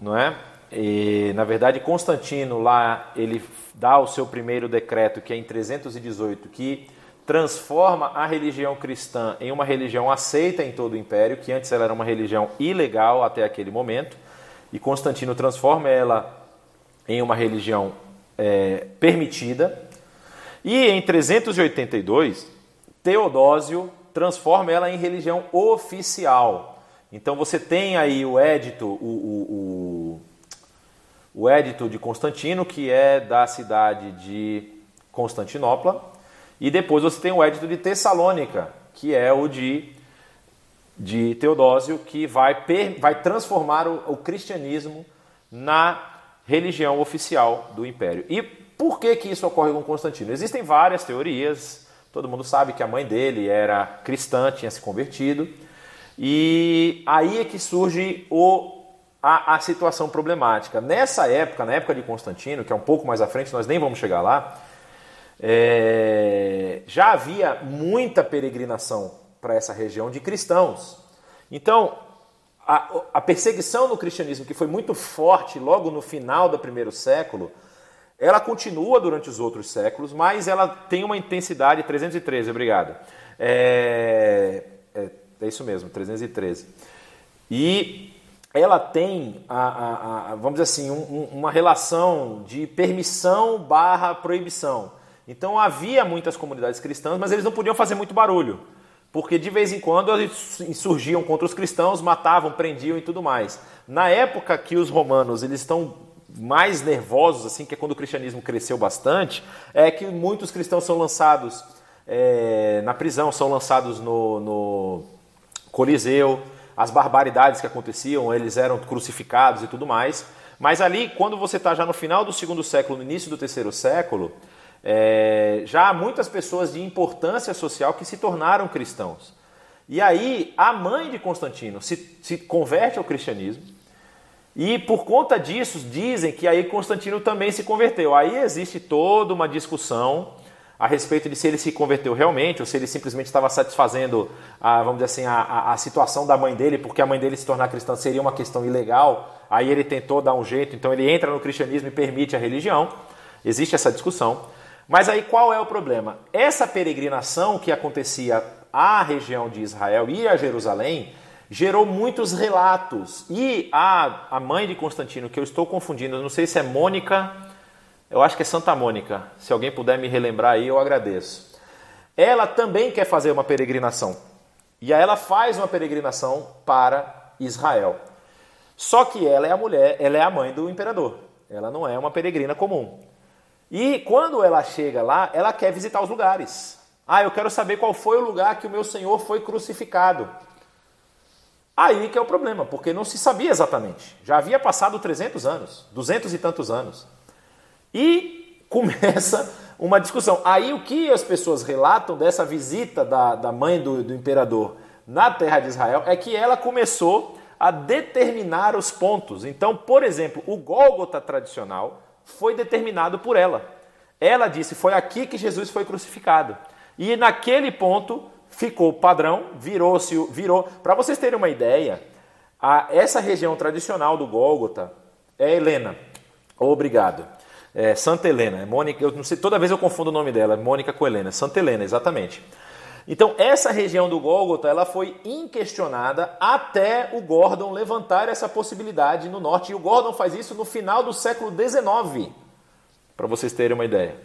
Speaker 1: não é? E, na verdade, Constantino lá ele dá o seu primeiro decreto, que é em 318, que transforma a religião cristã em uma religião aceita em todo o império, que antes ela era uma religião ilegal até aquele momento, e Constantino transforma ela em uma religião é, permitida. E em 382, Teodósio transforma ela em religião oficial. Então você tem aí o édito, o, o, o, o édito de Constantino, que é da cidade de Constantinopla, e depois você tem o édito de Tessalônica, que é o de, de Teodósio, que vai, per, vai transformar o, o cristianismo na religião oficial do império. E por que, que isso ocorre com Constantino? Existem várias teorias, todo mundo sabe que a mãe dele era cristã, tinha se convertido, e aí é que surge o, a, a situação problemática. Nessa época, na época de Constantino, que é um pouco mais à frente, nós nem vamos chegar lá, é, já havia muita peregrinação para essa região de cristãos. Então, a, a, perseguição no cristianismo, que foi muito forte logo no final do primeiro século, ela continua durante os outros séculos, mas ela tem uma intensidade. 313, obrigado. É, é, é isso mesmo, 313. E ela tem, a, a, a vamos dizer assim, um, uma relação de permissão barra proibição. Então havia muitas comunidades cristãs, mas eles não podiam fazer muito barulho, porque de vez em quando eles insurgiam contra os cristãos, matavam, prendiam e tudo mais. Na época que os romanos eles estão mais nervosos, assim, que é quando o cristianismo cresceu bastante, é que muitos cristãos são lançados é, na prisão, são lançados no, no Coliseu, as barbaridades que aconteciam, eles eram crucificados e tudo mais. Mas ali, quando você está já no final do segundo século, no início do terceiro século, é, já há muitas pessoas de importância social que se tornaram cristãos. E aí, a mãe de Constantino se, se converte ao cristianismo, e por conta disso, dizem que aí Constantino também se converteu. Aí existe toda uma discussão a respeito de se ele se converteu realmente ou se ele simplesmente estava satisfazendo, a, vamos dizer assim, a, a, situação da mãe dele, porque a mãe dele se tornar cristã seria uma questão ilegal. Aí ele tentou dar um jeito, então ele entra no cristianismo e permite a religião. Existe essa discussão. Mas aí qual é o problema? Essa peregrinação que acontecia à região de Israel e a Jerusalém gerou muitos relatos. E a, a mãe de Constantino, que eu estou confundindo, não sei se é Mônica eu acho que é Santa Mônica. Se alguém puder me relembrar aí, eu agradeço. Ela também quer fazer uma peregrinação. E aí ela faz uma peregrinação para Israel. Só que ela é a mulher, ela é a mãe do imperador. Ela não é uma peregrina comum. E quando ela chega lá, ela quer visitar os lugares. Ah, eu quero saber qual foi o lugar que o meu Senhor foi crucificado. Aí que é o problema, porque não se sabia exatamente. Já havia passado 300 anos, 200 e tantos anos. E começa uma discussão. Aí o que as pessoas relatam dessa visita da, da mãe do, do imperador na terra de Israel é que ela começou a determinar os pontos. Então, por exemplo, o Gólgota tradicional foi determinado por ela. Ela disse: foi aqui que Jesus foi crucificado. E naquele ponto ficou padrão, virou-se, virou. Para vocês terem uma ideia, a, essa região tradicional do Gólgota é Helena. Obrigado. É, Santa Helena, é Mônica, eu não sei, toda vez eu confundo o nome dela, Mônica com Helena, Santa Helena, exatamente. Então, essa região do Gólgota, ela foi inquestionada até o Gordon levantar essa possibilidade no norte. E o Gordon faz isso no final do século XIX, para vocês terem uma ideia.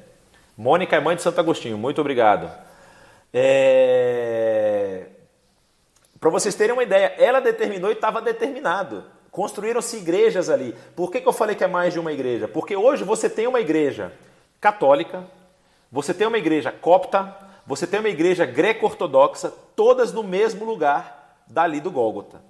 Speaker 1: Mônica é mãe de Santo Agostinho, muito obrigado. É... Para vocês terem uma ideia, ela determinou e estava determinado. Construíram-se igrejas ali. Por que, que eu falei que é mais de uma igreja? Porque hoje você tem uma igreja católica, você tem uma igreja copta, você tem uma igreja greco-ortodoxa, todas no mesmo lugar dali do Gólgota.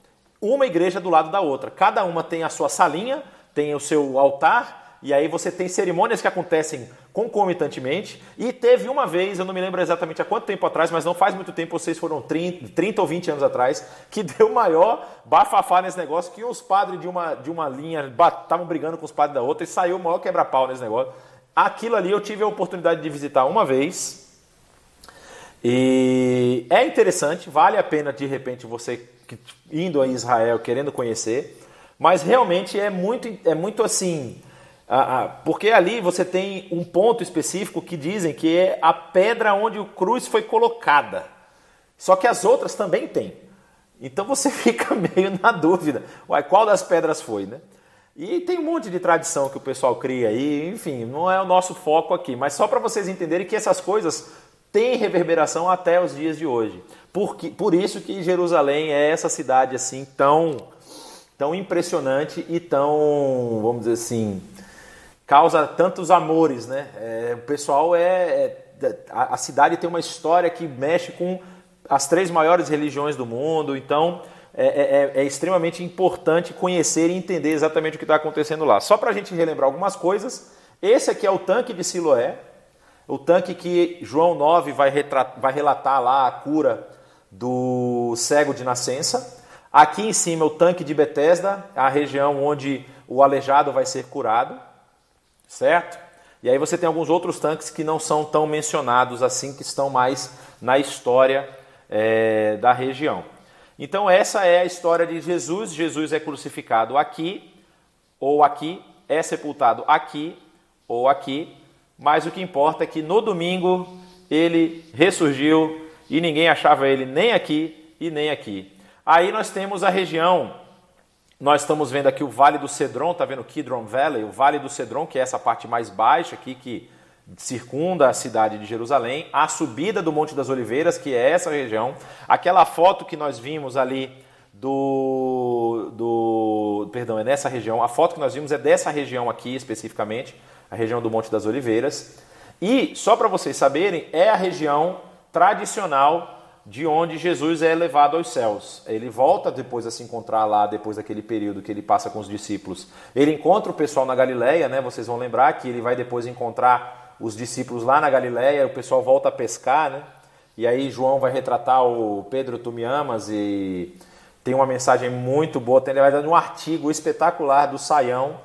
Speaker 1: Uma igreja do lado da outra. Cada uma tem a sua salinha, tem o seu altar, e aí você tem cerimônias que acontecem concomitantemente. E teve uma vez, eu não me lembro exatamente há quanto tempo atrás, mas não faz muito tempo, vocês foram 30, 30 ou 20 anos atrás, que deu maior bafafá nesse negócio, que os padres de uma, de uma linha estavam brigando com os padres da outra e saiu o maior quebra-pau nesse negócio. Aquilo ali eu tive a oportunidade de visitar uma vez. E é interessante, vale a pena de repente você indo a Israel querendo conhecer, mas realmente é muito, é muito assim porque ali você tem um ponto específico que dizem que é a pedra onde o cruz foi colocada. Só que as outras também têm. Então você fica meio na dúvida. Uai, qual das pedras foi, né? E tem um monte de tradição que o pessoal cria aí, enfim, não é o nosso foco aqui, mas só para vocês entenderem que essas coisas têm reverberação até os dias de hoje. Por, que, por isso que Jerusalém é essa cidade assim tão, tão impressionante e tão, vamos dizer assim, causa tantos amores, né? É, o pessoal é, é a, a, cidade tem uma história que mexe com as três maiores religiões do mundo, então é, é, é, é extremamente importante conhecer e entender exatamente o que está acontecendo lá. Só para a gente relembrar algumas coisas, esse aqui é o tanque de Siloé, o tanque que João 9 vai, vai relatar lá a cura do cego de nascença. Aqui em cima o tanque de Betesda, a região onde o aleijado vai ser curado certo? E aí você tem alguns outros tanques que não são tão mencionados assim, que estão mais na história é, da região. Então essa é a história de Jesus. Jesus é crucificado aqui ou aqui, é sepultado aqui ou aqui, mas o que importa é que no domingo ele ressurgiu e ninguém achava ele nem aqui e nem aqui. Aí nós temos a região nós estamos vendo aqui o Vale do Cedron, está vendo o Kidron Valley, o Vale do Cedron, que é essa parte mais baixa aqui que circunda a cidade de Jerusalém, a subida do Monte das Oliveiras, que é essa região, aquela foto que nós vimos ali do, do perdão, é nessa região, a foto que nós vimos é dessa região aqui especificamente, a região do Monte das Oliveiras. E só para vocês saberem, é a região tradicional de onde Jesus é levado aos céus. Ele volta depois a se encontrar lá, depois daquele período que ele passa com os discípulos. Ele encontra o pessoal na Galileia, né? Vocês vão lembrar que ele vai depois encontrar os discípulos lá na Galileia, o pessoal volta a pescar, né? E aí João vai retratar o Pedro, tu me amas e tem uma mensagem muito boa, tem na verdade um artigo espetacular do Saião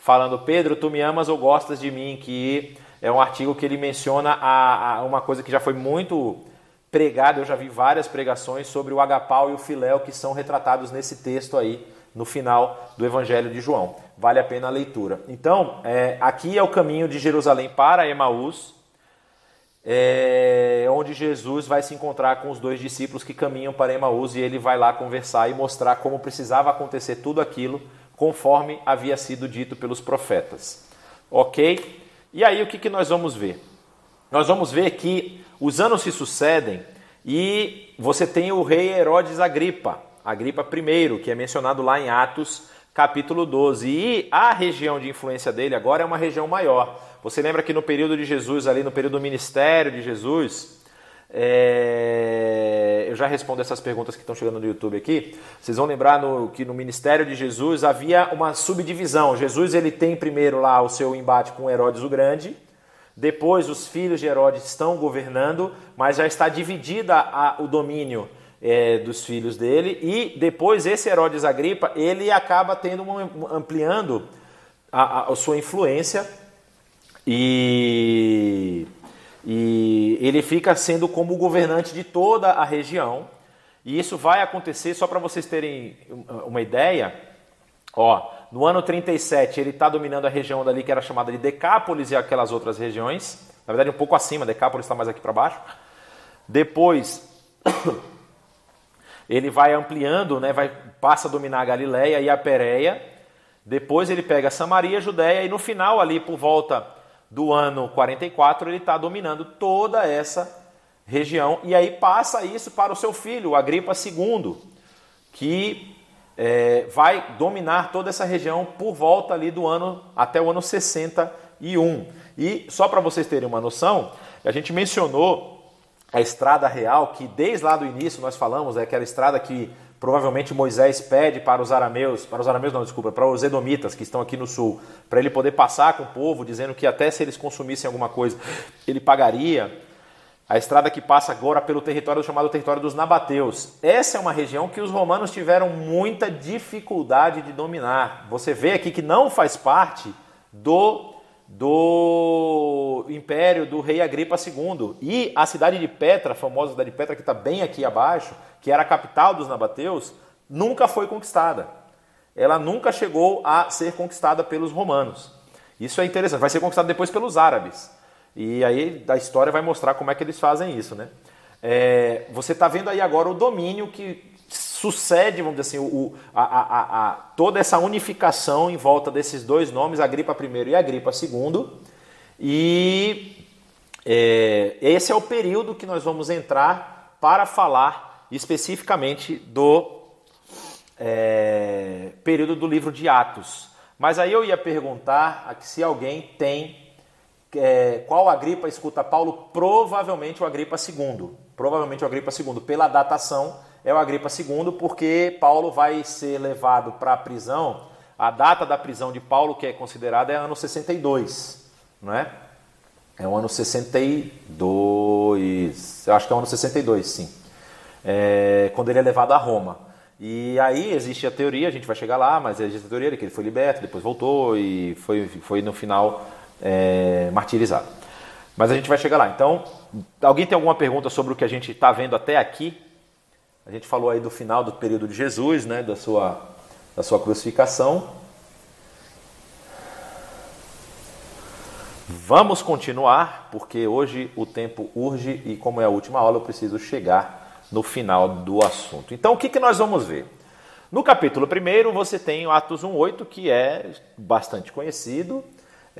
Speaker 1: falando Pedro, tu me amas ou gostas de mim, que é um artigo que ele menciona a, a uma coisa que já foi muito pregada, eu já vi várias pregações sobre o agapau e o filéu que são retratados nesse texto aí no final do Evangelho de João. Vale a pena a leitura. Então, é, aqui é o caminho de Jerusalém para Emaús, é, onde Jesus vai se encontrar com os dois discípulos que caminham para Emaús e ele vai lá conversar e mostrar como precisava acontecer tudo aquilo conforme havia sido dito pelos profetas. Ok? E aí o que, que nós vamos ver? Nós vamos ver que os anos se sucedem e você tem o rei Herodes Agripa, Agripa I, que é mencionado lá em Atos capítulo 12. E a região de influência dele agora é uma região maior. Você lembra que no período de Jesus, ali no período do ministério de Jesus, é... eu já respondo essas perguntas que estão chegando no YouTube aqui. Vocês vão lembrar no... que no ministério de Jesus havia uma subdivisão. Jesus ele tem primeiro lá o seu embate com Herodes o Grande. Depois os filhos de Herodes estão governando, mas já está dividida a... o domínio é, dos filhos dele. E depois esse Herodes Agripa ele acaba tendo uma... ampliando a, a sua influência e, e ele fica sendo como governante de toda a região. E isso vai acontecer, só para vocês terem uma ideia, ó, no ano 37 ele está dominando a região dali que era chamada de Decápolis e aquelas outras regiões, na verdade um pouco acima, Decápolis está mais aqui para baixo. Depois ele vai ampliando, né, vai, passa a dominar a Galileia e a Pérea. Depois ele pega Samaria, Judéia e no final ali por volta do ano 44, ele está dominando toda essa região. E aí passa isso para o seu filho, Agripa II, que é, vai dominar toda essa região por volta ali do ano até o ano 61. E só para vocês terem uma noção, a gente mencionou a estrada real, que desde lá do início nós falamos, é aquela estrada que provavelmente Moisés pede para os arameus, para os arameus não, desculpa, para os edomitas que estão aqui no sul, para ele poder passar com o povo, dizendo que até se eles consumissem alguma coisa, ele pagaria. A estrada que passa agora pelo território chamado território dos nabateus. Essa é uma região que os romanos tiveram muita dificuldade de dominar. Você vê aqui que não faz parte do do império do rei Agripa II. E a cidade de Petra, a famosa cidade de Petra, que está bem aqui abaixo, que era a capital dos nabateus, nunca foi conquistada. Ela nunca chegou a ser conquistada pelos romanos. Isso é interessante. Vai ser conquistada depois pelos árabes. E aí a história vai mostrar como é que eles fazem isso, né? É, você está vendo aí agora o domínio que sucede, vamos dizer assim, o, a, a, a, toda essa unificação em volta desses dois nomes, Agripa I e Agripa II. E é, esse é o período que nós vamos entrar para falar especificamente do é, período do livro de Atos. Mas aí eu ia perguntar se alguém tem é, qual Agripa escuta Paulo, provavelmente o Agripa II. Provavelmente o Agripa II, pela datação é o Agripa II, porque Paulo vai ser levado para a prisão. A data da prisão de Paulo, que é considerada, é ano 62, não é? É o ano 62, eu acho que é o ano 62, sim. É, quando ele é levado a Roma. E aí existe a teoria, a gente vai chegar lá, mas existe a teoria de que ele foi liberto, depois voltou e foi, foi no final é, martirizado. Mas a gente vai chegar lá. Então, alguém tem alguma pergunta sobre o que a gente está vendo até aqui? A gente falou aí do final do período de Jesus, né, da sua, da sua crucificação. Vamos continuar, porque hoje o tempo urge e, como é a última aula, eu preciso chegar no final do assunto. Então, o que, que nós vamos ver? No capítulo 1, você tem Atos 1,8, que é bastante conhecido.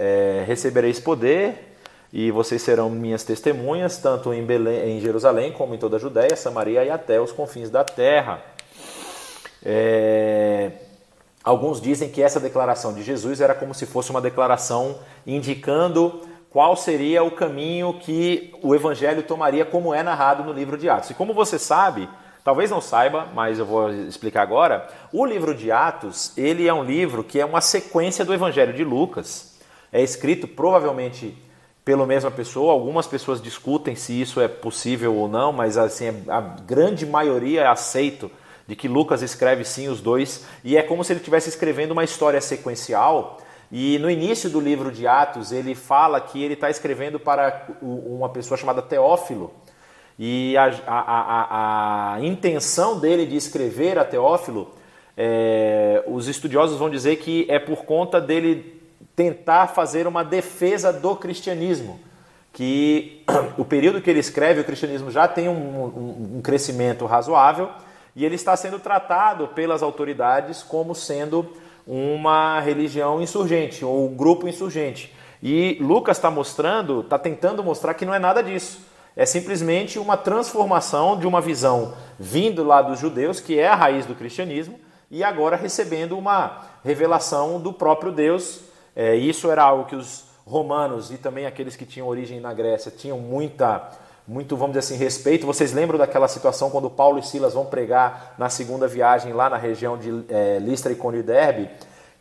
Speaker 1: É, recebereis poder e vocês serão minhas testemunhas, tanto em, Belém, em Jerusalém como em toda a Judéia, Samaria e até os confins da terra. É... Alguns dizem que essa declaração de Jesus era como se fosse uma declaração indicando qual seria o caminho que o evangelho tomaria, como é narrado no livro de Atos. E como você sabe, talvez não saiba, mas eu vou explicar agora, o livro de Atos, ele é um livro que é uma sequência do evangelho de Lucas. É escrito provavelmente pela mesma pessoa. Algumas pessoas discutem se isso é possível ou não, mas assim a grande maioria é aceito de que Lucas escreve sim os dois e é como se ele estivesse escrevendo uma história sequencial. E no início do livro de Atos ele fala que ele está escrevendo para uma pessoa chamada Teófilo. E a, a, a, a intenção dele de escrever a Teófilo, é, os estudiosos vão dizer que é por conta dele tentar fazer uma defesa do cristianismo. Que o período que ele escreve, o cristianismo já tem um, um, um crescimento razoável e ele está sendo tratado pelas autoridades como sendo uma religião insurgente ou um grupo insurgente. E Lucas está mostrando, está tentando mostrar que não é nada disso. É simplesmente uma transformação de uma visão vindo lá dos judeus, que é a raiz do cristianismo, e agora recebendo uma revelação do próprio Deus é, isso era algo que os romanos e também aqueles que tinham origem na Grécia tinham muita, muito, vamos dizer assim, respeito. Vocês lembram daquela situação quando Paulo e Silas vão pregar na segunda viagem lá na região de é, Listra, e Derbe?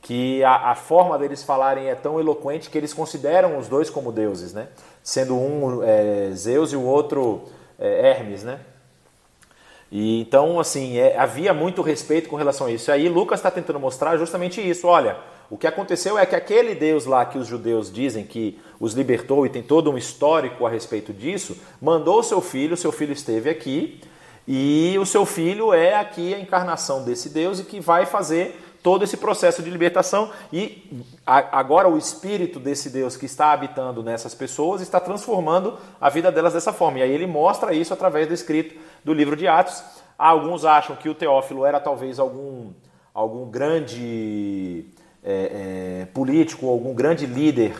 Speaker 1: Que a, a, forma deles falarem é tão eloquente que eles consideram os dois como deuses, né? Sendo um é, Zeus e o outro é, Hermes, né? E então, assim, é, havia muito respeito com relação a isso. E aí Lucas está tentando mostrar justamente isso. Olha, o que aconteceu é que aquele Deus lá que os judeus dizem que os libertou e tem todo um histórico a respeito disso, mandou seu filho, seu filho esteve aqui, e o seu filho é aqui a encarnação desse Deus e que vai fazer todo esse processo de libertação e agora o espírito desse Deus que está habitando nessas pessoas está transformando a vida delas dessa forma. E aí ele mostra isso através do escrito do livro de Atos. Alguns acham que o Teófilo era talvez algum, algum grande é, é, político, algum grande líder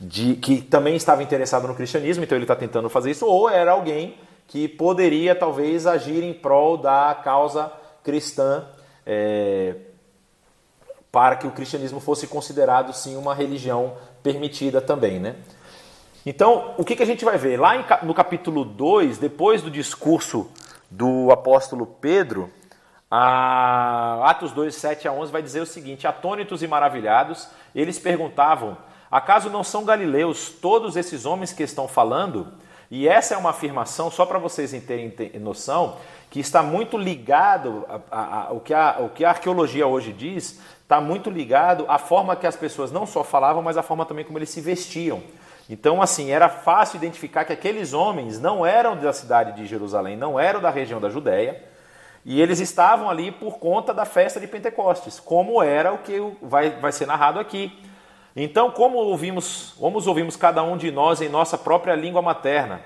Speaker 1: de, que também estava interessado no cristianismo, então ele está tentando fazer isso, ou era alguém que poderia talvez agir em prol da causa cristã é, para que o cristianismo fosse considerado sim uma religião permitida também, né? Então, o que, que a gente vai ver? Lá em, no capítulo 2, depois do discurso do apóstolo Pedro, Atos 2, 7 a 11 vai dizer o seguinte: Atônitos e maravilhados, eles perguntavam: Acaso não são galileus todos esses homens que estão falando? E essa é uma afirmação, só para vocês terem noção, que está muito ligado ao que a, o que a arqueologia hoje diz, está muito ligado à forma que as pessoas não só falavam, mas à forma também como eles se vestiam. Então, assim, era fácil identificar que aqueles homens não eram da cidade de Jerusalém, não eram da região da Judéia, e eles estavam ali por conta da festa de Pentecostes, como era o que vai, vai ser narrado aqui. Então, como ouvimos, como ouvimos cada um de nós em nossa própria língua materna,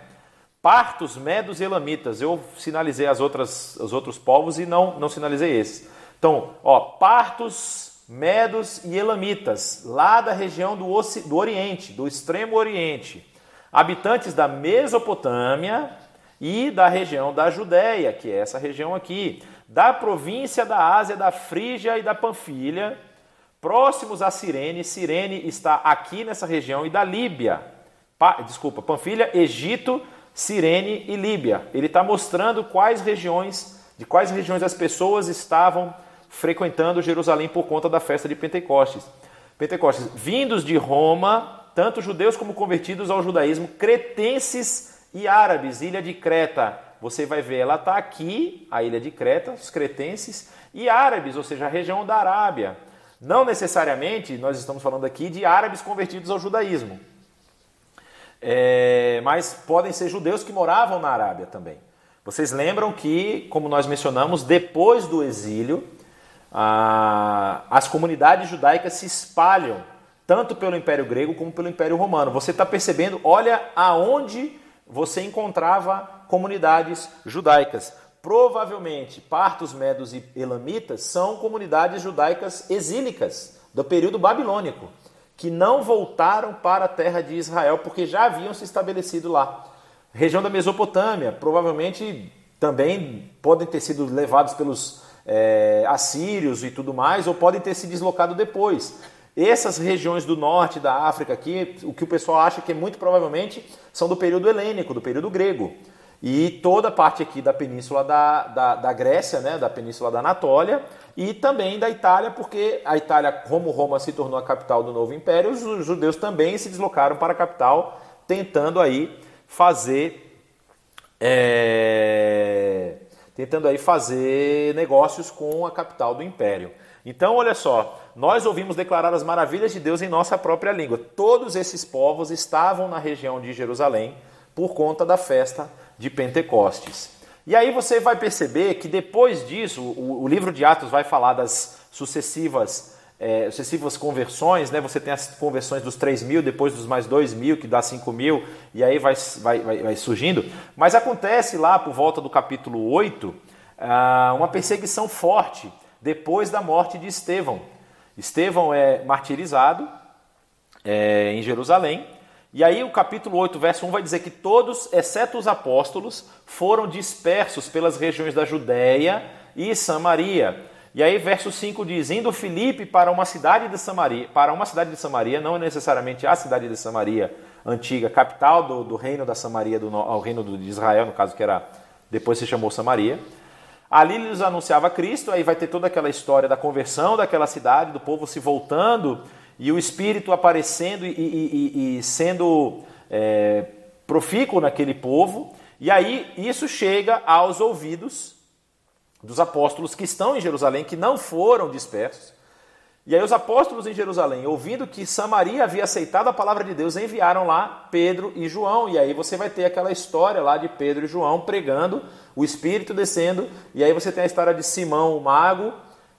Speaker 1: partos, medos e elamitas. Eu sinalizei as outras, os outros povos e não, não sinalizei esses. Então, ó, partos, medos e elamitas, lá da região do, do Oriente, do extremo Oriente, habitantes da Mesopotâmia, e da região da Judéia, que é essa região aqui, da província da Ásia, da Frígia e da Panfilha, próximos a Cirene. Cirene está aqui nessa região e da Líbia. Pa, desculpa, Panfilha, Egito, Cirene e Líbia. Ele está mostrando quais regiões, de quais regiões as pessoas estavam frequentando Jerusalém por conta da festa de Pentecostes. Pentecostes, vindos de Roma, tanto judeus como convertidos ao judaísmo, cretenses e árabes, ilha de Creta, você vai ver, ela está aqui, a ilha de Creta, os cretenses, e árabes, ou seja, a região da Arábia. Não necessariamente nós estamos falando aqui de árabes convertidos ao judaísmo, é, mas podem ser judeus que moravam na Arábia também. Vocês lembram que, como nós mencionamos, depois do exílio, a, as comunidades judaicas se espalham tanto pelo Império Grego como pelo Império Romano. Você está percebendo? Olha aonde você encontrava comunidades judaicas. Provavelmente, partos, medos e elamitas são comunidades judaicas exílicas do período babilônico, que não voltaram para a terra de Israel porque já haviam se estabelecido lá. Região da Mesopotâmia, provavelmente também podem ter sido levados pelos é, assírios e tudo mais, ou podem ter se deslocado depois. Essas regiões do norte da África aqui, o que o pessoal acha que muito provavelmente são do período helênico, do período grego. E toda a parte aqui da península da, da, da Grécia, né, da península da Anatólia, e também da Itália, porque a Itália, como Roma se tornou a capital do novo império, os judeus também se deslocaram para a capital, tentando aí fazer é, tentando aí fazer negócios com a capital do império. Então, olha só, nós ouvimos declarar as maravilhas de Deus em nossa própria língua. Todos esses povos estavam na região de Jerusalém por conta da festa de Pentecostes. E aí você vai perceber que depois disso, o, o livro de Atos vai falar das sucessivas, é, sucessivas conversões, né? Você tem as conversões dos 3 mil, depois dos mais 2 mil, que dá 5 mil, e aí vai, vai, vai, vai surgindo. Mas acontece lá por volta do capítulo 8 ah, uma perseguição forte depois da morte de Estevão. Estevão é martirizado é, em Jerusalém. E aí o capítulo 8, verso 1 vai dizer que todos, exceto os apóstolos, foram dispersos pelas regiões da Judéia e Samaria. E aí verso 5 diz: "Indo Filipe para uma cidade de Samaria, para uma cidade de Samaria, não necessariamente a cidade de Samaria antiga, capital do, do reino da Samaria, do, ao reino de Israel, no caso que era depois se chamou Samaria. Ali lhes anunciava Cristo, aí vai ter toda aquela história da conversão daquela cidade, do povo se voltando e o Espírito aparecendo e, e, e, e sendo é, profícuo naquele povo. E aí isso chega aos ouvidos dos apóstolos que estão em Jerusalém, que não foram dispersos. E aí os apóstolos em Jerusalém, ouvindo que Samaria havia aceitado a palavra de Deus, enviaram lá Pedro e João. E aí você vai ter aquela história lá de Pedro e João pregando, o Espírito descendo. E aí você tem a história de Simão, o mago,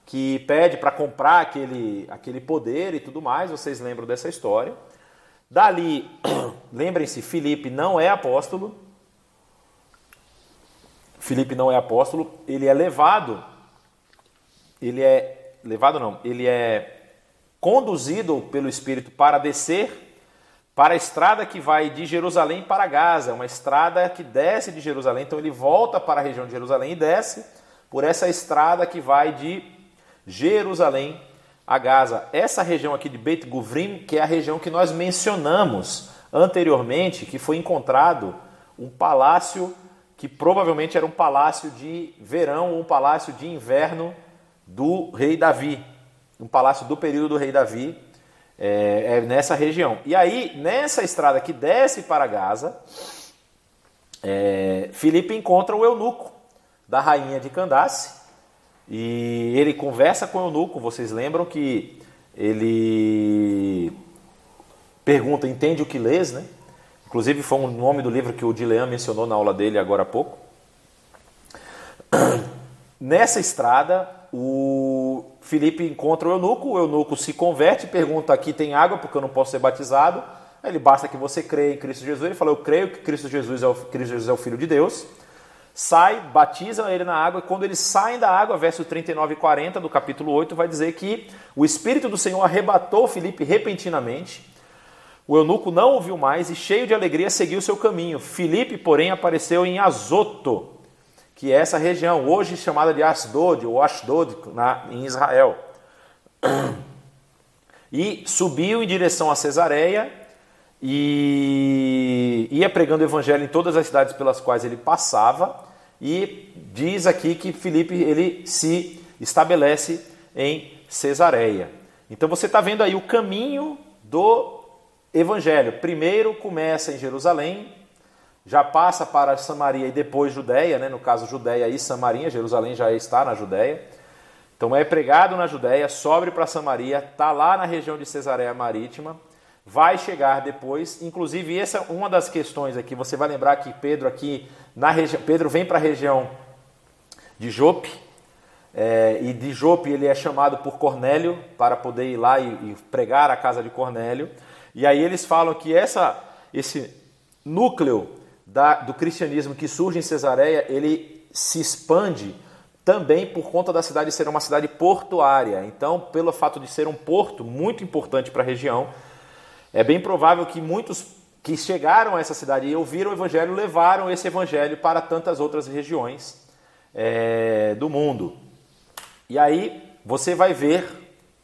Speaker 1: que pede para comprar aquele, aquele poder e tudo mais. Vocês lembram dessa história. Dali, lembrem-se, Filipe não é apóstolo. Filipe não é apóstolo, ele é levado, ele é levado não, ele é conduzido pelo Espírito para descer para a estrada que vai de Jerusalém para Gaza, uma estrada que desce de Jerusalém, então ele volta para a região de Jerusalém e desce por essa estrada que vai de Jerusalém a Gaza. Essa região aqui de Beit Guvrim, que é a região que nós mencionamos anteriormente, que foi encontrado um palácio que provavelmente era um palácio de verão ou um palácio de inverno do rei Davi, um palácio do período do rei Davi, é, é nessa região. E aí, nessa estrada que desce para Gaza, é, Filipe encontra o eunuco da rainha de Candace e ele conversa com o eunuco. Vocês lembram que ele pergunta, entende o que lês, né? Inclusive foi um nome do livro que o Dilean mencionou na aula dele agora há pouco. Nessa estrada, o Felipe encontra o eunuco, o eunuco se converte, pergunta: aqui tem água porque eu não posso ser batizado. Ele basta que você creia em Cristo Jesus. Ele fala: Eu creio que Cristo Jesus é o, Cristo Jesus é o Filho de Deus. Sai, batizam ele na água, e quando eles saem da água, verso 39 e 40 do capítulo 8, vai dizer que o Espírito do Senhor arrebatou Filipe repentinamente. O eunuco não ouviu mais e, cheio de alegria, seguiu seu caminho. Filipe, porém, apareceu em Azoto, que é essa região, hoje chamada de Asdod ou Ashdod, na, em Israel. E subiu em direção a Cesareia e ia pregando o evangelho em todas as cidades pelas quais ele passava. E diz aqui que Filipe ele se estabelece em Cesareia. Então você está vendo aí o caminho do evangelho. Primeiro começa em Jerusalém, já passa para Samaria e depois Judéia, né? no caso Judéia e Samaria, Jerusalém já está na Judéia. Então é pregado na Judéia, sobe para Samaria, está lá na região de Cesareia Marítima, vai chegar depois. Inclusive, essa é uma das questões aqui. Você vai lembrar que Pedro aqui na região. Pedro vem para a região de Jope. É, e de Jope ele é chamado por Cornélio para poder ir lá e, e pregar a casa de Cornélio. E aí eles falam que essa, esse núcleo da, do cristianismo que surge em Cesareia, ele se expande também por conta da cidade ser uma cidade portuária. Então, pelo fato de ser um porto muito importante para a região, é bem provável que muitos que chegaram a essa cidade e ouviram o evangelho levaram esse evangelho para tantas outras regiões é, do mundo. E aí você vai ver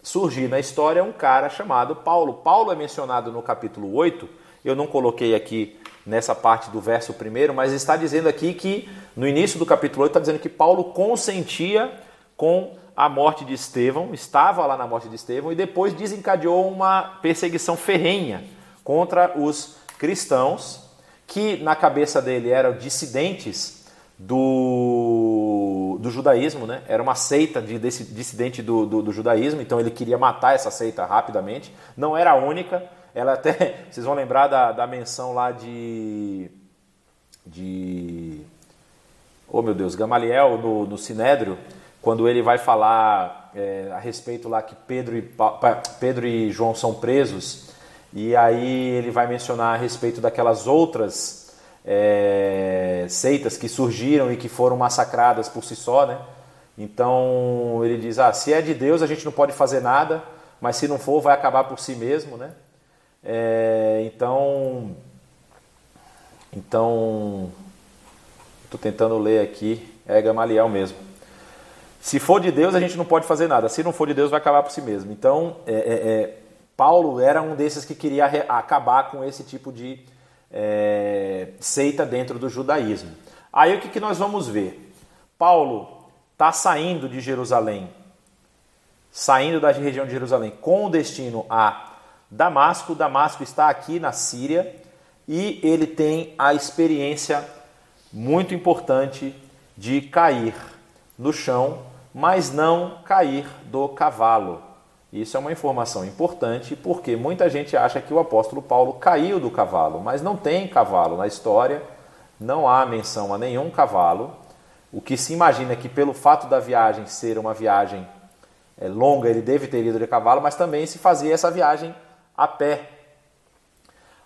Speaker 1: surgir na história um cara chamado Paulo. Paulo é mencionado no capítulo 8, eu não coloquei aqui nessa parte do verso primeiro, mas está dizendo aqui que no início do capítulo 8 está dizendo que Paulo consentia com a morte de Estevão, estava lá na morte de Estevão e depois desencadeou uma perseguição ferrenha contra os cristãos, que na cabeça dele eram dissidentes do, do judaísmo, né? era uma seita de dissidente do, do, do judaísmo, então ele queria matar essa seita rapidamente. Não era a única, ela até, vocês vão lembrar da, da menção lá de, de, oh meu Deus, Gamaliel no, no Sinédrio, quando ele vai falar é, a respeito lá que Pedro e, Pedro e João são presos, e aí ele vai mencionar a respeito daquelas outras é, seitas que surgiram e que foram massacradas por si só, né? Então ele diz: ah, se é de Deus a gente não pode fazer nada, mas se não for vai acabar por si mesmo, né? É, então, então, estou tentando ler aqui, é Gamaliel mesmo. Se for de Deus, a gente não pode fazer nada. Se não for de Deus, vai acabar por si mesmo. Então, é, é, é Paulo era um desses que queria acabar com esse tipo de é, seita dentro do judaísmo. Aí o que, que nós vamos ver? Paulo está saindo de Jerusalém, saindo da região de Jerusalém, com destino a Damasco. Damasco está aqui na Síria e ele tem a experiência muito importante de cair no chão mas não cair do cavalo. Isso é uma informação importante porque muita gente acha que o apóstolo Paulo caiu do cavalo, mas não tem cavalo na história, não há menção a nenhum cavalo. O que se imagina é que, pelo fato da viagem ser uma viagem é, longa, ele deve ter ido de cavalo, mas também se fazia essa viagem a pé.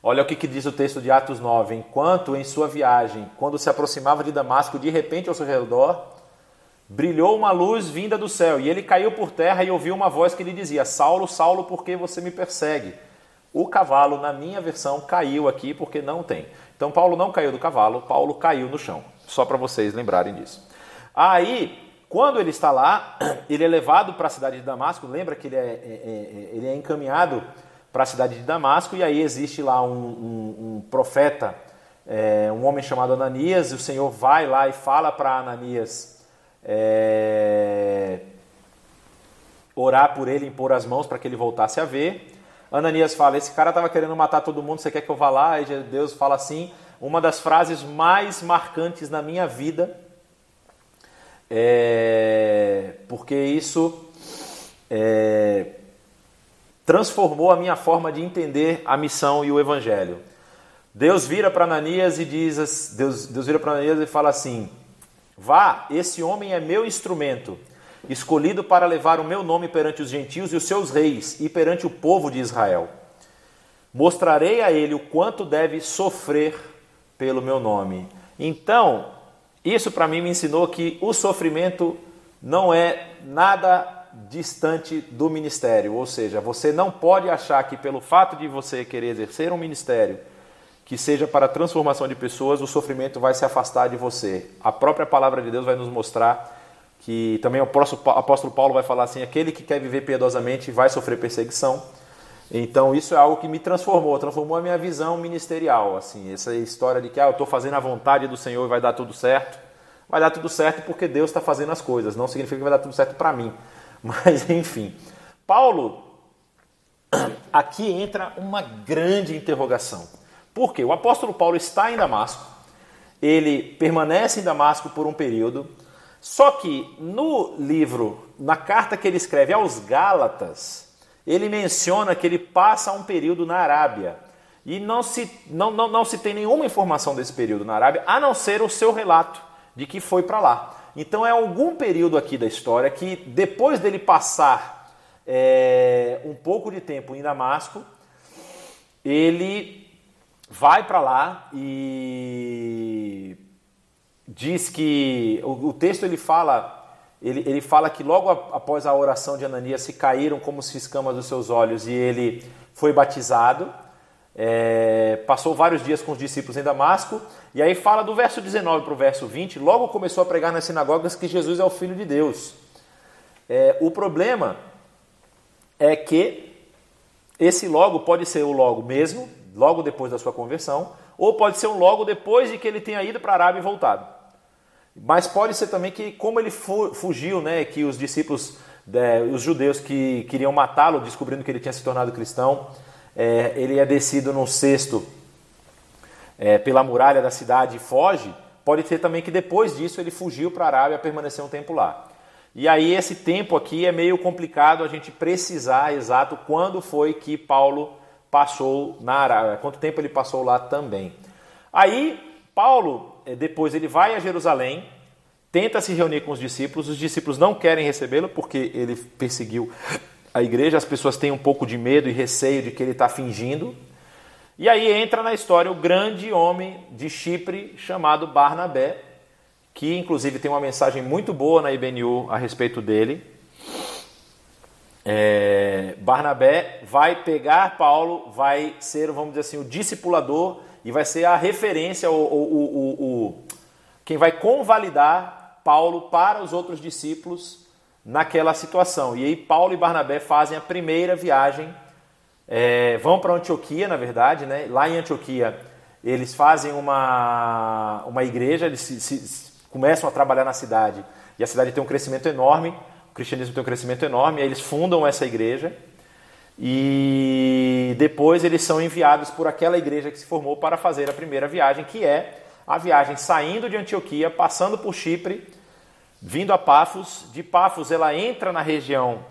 Speaker 1: Olha o que, que diz o texto de Atos 9: Enquanto em sua viagem, quando se aproximava de Damasco, de repente ao seu redor brilhou uma luz vinda do céu, e ele caiu por terra e ouviu uma voz que lhe dizia: Saulo, Saulo, por que você me persegue? O cavalo, na minha versão, caiu aqui porque não tem. Então, Paulo não caiu do cavalo, Paulo caiu no chão. Só para vocês lembrarem disso. Aí, quando ele está lá, ele é levado para a cidade de Damasco. Lembra que ele é, é, é, ele é encaminhado para a cidade de Damasco, e aí existe lá um, um, um profeta, é, um homem chamado Ananias, e o Senhor vai lá e fala para Ananias é, orar por ele, impor as mãos para que ele voltasse a ver. Ananias fala: Esse cara estava querendo matar todo mundo, você quer que eu vá lá? E Deus fala assim: Uma das frases mais marcantes na minha vida, é, porque isso é, transformou a minha forma de entender a missão e o evangelho. Deus vira para Ananias e diz: Deus, Deus vira para Ananias e fala assim: Vá, esse homem é meu instrumento, escolhido para levar o meu nome perante os gentios e os seus reis e perante o povo de Israel. Mostrarei a ele o quanto deve sofrer pelo meu nome. Então, isso para mim me ensinou que o sofrimento não é nada distante do ministério, ou seja, você não pode achar que pelo fato de você querer exercer um ministério, que seja para a transformação de pessoas, o sofrimento vai se afastar de você. A própria palavra de Deus vai nos mostrar que também o apóstolo Paulo vai falar assim: aquele que quer viver piedosamente vai sofrer perseguição. Então isso é algo que me transformou, transformou a minha visão ministerial. Assim, essa história de que ah, eu estou fazendo a vontade do Senhor e vai dar tudo certo, vai dar tudo certo porque Deus está fazendo as coisas. Não significa que vai dar tudo certo para mim, mas enfim. Paulo, aqui entra uma grande interrogação. Por quê? O apóstolo Paulo está em Damasco, ele permanece em Damasco por um período, só que no livro, na carta que ele escreve aos Gálatas, ele menciona que ele passa um período na Arábia. E não se, não, não, não se tem nenhuma informação desse período na Arábia, a não ser o seu relato de que foi para lá. Então é algum período aqui da história que, depois dele passar é, um pouco de tempo em Damasco, ele vai para lá e diz que o, o, texto ele fala ele, ele fala que logo após a oração de Ananias se caíram como se escamas dos seus olhos e ele foi batizado. É, passou vários dias com os discípulos em Damasco, e aí fala do verso 19 para o verso 20, logo começou a pregar nas sinagogas que Jesus é o Filho de Deus. É, o problema é que esse logo pode ser o logo mesmo, logo depois da sua conversão, ou pode ser um logo depois de que ele tenha ido para a Arábia e voltado. Mas pode ser também que, como ele fugiu, né, que os discípulos, é, os judeus que queriam matá-lo, descobrindo que ele tinha se tornado cristão, é, ele é descido num cesto é, pela muralha da cidade e foge. Pode ser também que depois disso ele fugiu para a Arábia, permaneceu um tempo lá. E aí esse tempo aqui é meio complicado a gente precisar exato quando foi que Paulo passou na Arábia, quanto tempo ele passou lá também. Aí Paulo, eh, depois ele vai a Jerusalém, tenta se reunir com os discípulos, os discípulos não querem recebê-lo porque ele perseguiu a igreja, as pessoas têm um pouco de medo e receio de que ele está fingindo. E aí entra na história o grande homem de Chipre chamado Barnabé, que inclusive tem uma mensagem muito boa na IBNU a respeito dele. É, Barnabé vai pegar Paulo, vai ser, vamos dizer assim, o discipulador e vai ser a referência, o, o, o, o quem vai convalidar Paulo para os outros discípulos naquela situação. E aí Paulo e Barnabé fazem a primeira viagem, é, vão para Antioquia, na verdade, né? lá em Antioquia eles fazem uma, uma igreja, eles se, se, começam a trabalhar na cidade e a cidade tem um crescimento enorme, o cristianismo tem um crescimento enorme, aí eles fundam essa igreja e depois eles são enviados por aquela igreja que se formou para fazer a primeira viagem, que é a viagem saindo de Antioquia, passando por Chipre, vindo a Pafos. De Pafos ela entra na região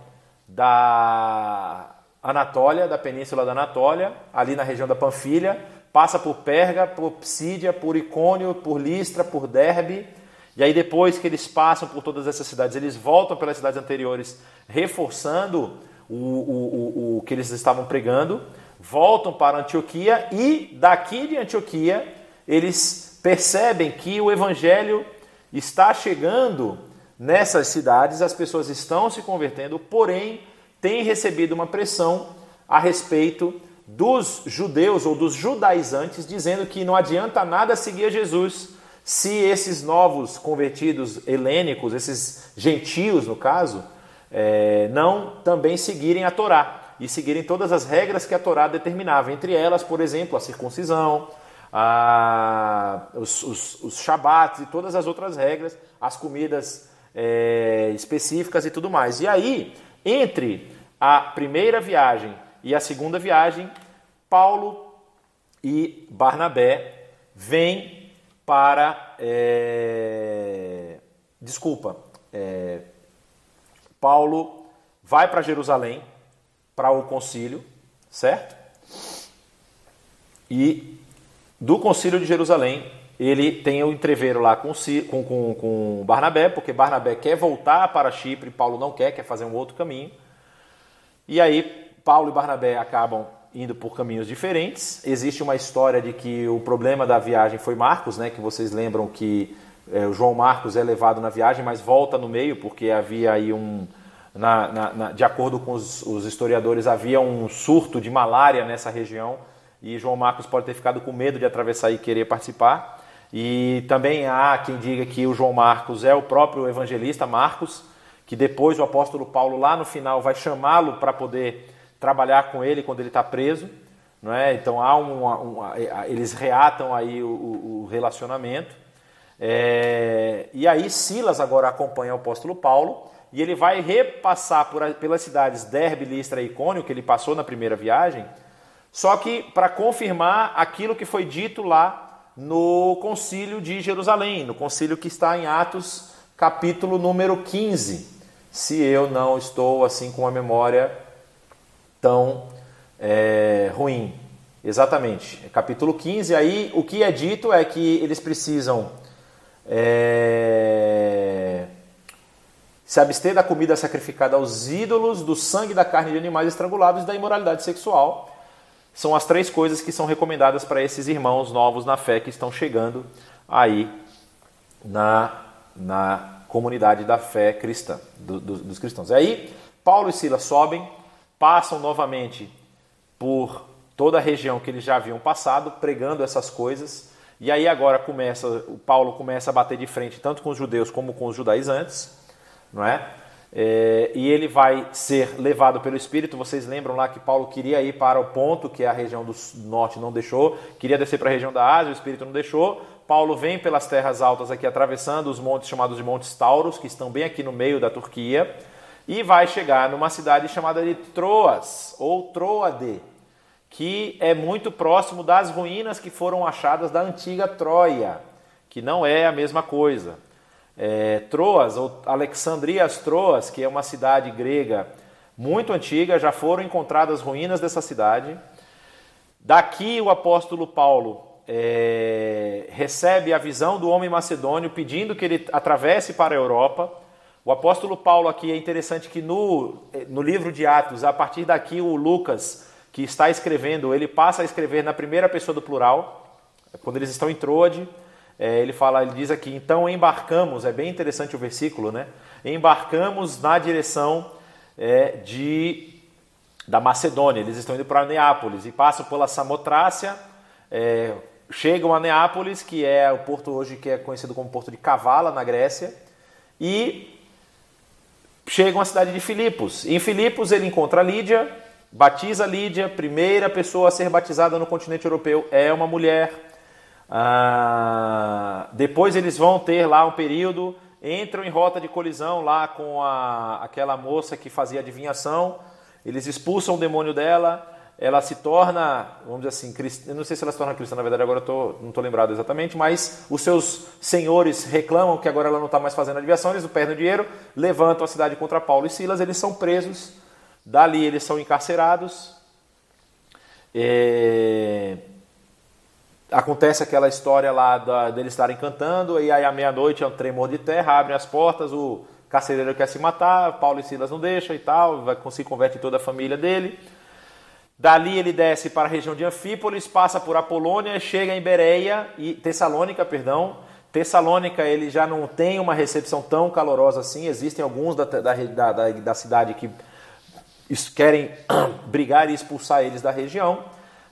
Speaker 1: da Anatólia, da península da Anatólia, ali na região da Panfilha, passa por Perga, por Psídia, por Icônio, por Listra, por Derbe, e aí, depois que eles passam por todas essas cidades, eles voltam pelas cidades anteriores, reforçando o, o, o, o que eles estavam pregando, voltam para Antioquia e daqui de Antioquia eles percebem que o evangelho está chegando nessas cidades, as pessoas estão se convertendo, porém têm recebido uma pressão a respeito dos judeus ou dos judaizantes, dizendo que não adianta nada seguir Jesus se esses novos convertidos helênicos, esses gentios no caso, é, não também seguirem a Torá e seguirem todas as regras que a Torá determinava, entre elas, por exemplo, a circuncisão, a, os, os, os shabats e todas as outras regras, as comidas é, específicas e tudo mais. E aí, entre a primeira viagem e a segunda viagem, Paulo e Barnabé vêm para. É, desculpa, é, Paulo vai para Jerusalém para o concílio, certo? E do concílio de Jerusalém, ele tem o entreveiro lá com, com, com, com Barnabé, porque Barnabé quer voltar para Chipre, Paulo não quer, quer fazer um outro caminho. E aí, Paulo e Barnabé acabam indo por caminhos diferentes. Existe uma história de que o problema da viagem foi Marcos, né? Que vocês lembram que é, o João Marcos é levado na viagem, mas volta no meio porque havia aí um, na, na, na, de acordo com os, os, historiadores, havia um surto de malária nessa região e João Marcos pode ter ficado com medo de atravessar e querer participar. E também há quem diga que o João Marcos é o próprio evangelista Marcos, que depois o apóstolo Paulo lá no final vai chamá-lo para poder trabalhar com ele quando ele está preso. Não é? Então há eles reatam aí o, o relacionamento. É, e aí Silas agora acompanha o apóstolo Paulo e ele vai repassar por, pelas cidades Derbe, Listra e Icônio, que ele passou na primeira viagem, só que para confirmar aquilo que foi dito lá no concílio de Jerusalém, no concílio que está em Atos, capítulo número 15, se eu não estou assim com a memória tão é, ruim. Exatamente. Capítulo 15, aí o que é dito é que eles precisam é, se abster da comida sacrificada aos ídolos, do sangue da carne de animais estrangulados e da imoralidade sexual. São as três coisas que são recomendadas para esses irmãos novos na fé que estão chegando aí na, na comunidade da fé cristã, do, do, dos cristãos. E aí, Paulo e Silas sobem passam novamente por toda a região que eles já haviam passado, pregando essas coisas. E aí agora começa, o Paulo começa a bater de frente tanto com os judeus como com os judaizantes, não é? É, e ele vai ser levado pelo Espírito. Vocês lembram lá que Paulo queria ir para o ponto que a região do norte não deixou, queria descer para a região da Ásia, o Espírito não deixou. Paulo vem pelas terras altas aqui, atravessando os montes chamados de Montes Tauros, que estão bem aqui no meio da Turquia, e vai chegar numa cidade chamada de Troas, ou Troade, que é muito próximo das ruínas que foram achadas da antiga Troia, que não é a mesma coisa é, Troas, ou Alexandrias Troas, que é uma cidade grega muito antiga, já foram encontradas ruínas dessa cidade. Daqui o apóstolo Paulo é, recebe a visão do homem macedônio pedindo que ele atravesse para a Europa. O apóstolo Paulo aqui é interessante que no, no livro de Atos, a partir daqui o Lucas, que está escrevendo, ele passa a escrever na primeira pessoa do plural, quando eles estão em Troade é, ele fala, ele diz aqui, então embarcamos, é bem interessante o versículo, né? Embarcamos na direção é, de da Macedônia. Eles estão indo para Neápolis e passam pela Samotrácia, é, chegam a Neápolis, que é o porto hoje que é conhecido como Porto de Cavala na Grécia, e chegam à cidade de Filipos. Em Filipos ele encontra Lídia, batiza Lídia, primeira pessoa a ser batizada no continente europeu é uma mulher. Ah, depois eles vão ter lá um período, entram em rota de colisão lá com a, aquela moça que fazia adivinhação, eles expulsam o demônio dela, ela se torna, vamos dizer assim, eu não sei se ela se torna cristã, na verdade agora eu tô, não estou lembrado exatamente, mas os seus senhores reclamam que agora ela não está mais fazendo adivinhação, eles perdem o dinheiro, levantam a cidade contra Paulo e Silas, eles são presos, dali eles são encarcerados. É acontece aquela história lá da, deles estarem cantando, e aí à meia-noite é um tremor de terra, abrem as portas, o carcereiro quer se matar, Paulo e Silas não deixam e tal, vai, se converte toda a família dele. Dali ele desce para a região de Anfípolis, passa por Apolônia, chega em Bereia e Tessalônica, perdão. Tessalônica ele já não tem uma recepção tão calorosa assim. Existem alguns da, da, da, da cidade que querem brigar e expulsar eles da região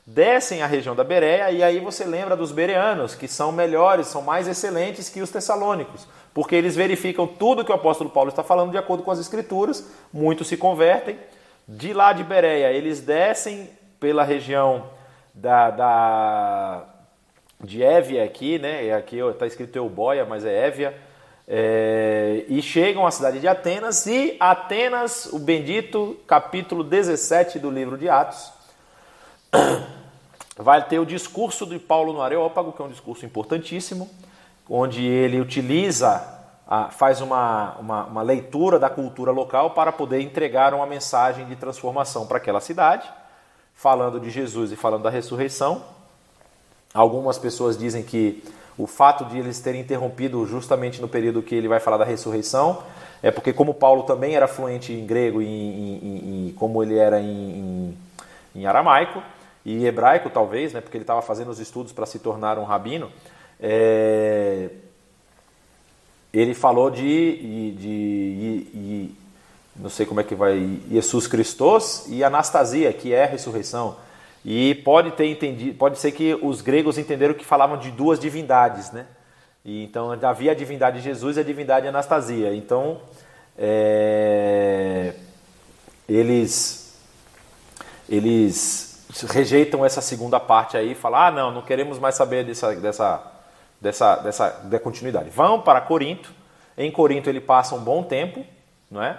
Speaker 1: descem a região da Bereia e aí você lembra dos bereanos, que são melhores, são mais excelentes que os tessalônicos, porque eles verificam tudo que o apóstolo Paulo está falando de acordo com as escrituras, muitos se convertem. De lá de Bereia, eles descem pela região da, da de Évia aqui, né? Aqui está escrito Euboia, mas é Évia. É, e chegam à cidade de Atenas, e Atenas, o bendito capítulo 17 do livro de Atos, vai ter o discurso de Paulo no Areópago, que é um discurso importantíssimo, onde ele utiliza, faz uma, uma, uma leitura da cultura local para poder entregar uma mensagem de transformação para aquela cidade, falando de Jesus e falando da ressurreição. Algumas pessoas dizem que o fato de eles terem interrompido justamente no período que ele vai falar da ressurreição é porque, como Paulo também era fluente em grego e, como ele era em, em, em aramaico, e hebraico talvez, né, porque ele estava fazendo os estudos para se tornar um rabino, é, ele falou de, de, de, de, não sei como é que vai, Jesus Christos e Anastasia, que é a ressurreição. E pode ter entendido, pode ser que os gregos entenderam que falavam de duas divindades, né? E, então havia a divindade Jesus e a divindade Anastasia. Então é, eles eles rejeitam essa segunda parte aí e falam: ah, não, não queremos mais saber dessa, dessa, dessa, dessa da continuidade. Vão para Corinto. Em Corinto ele passa um bom tempo, não é?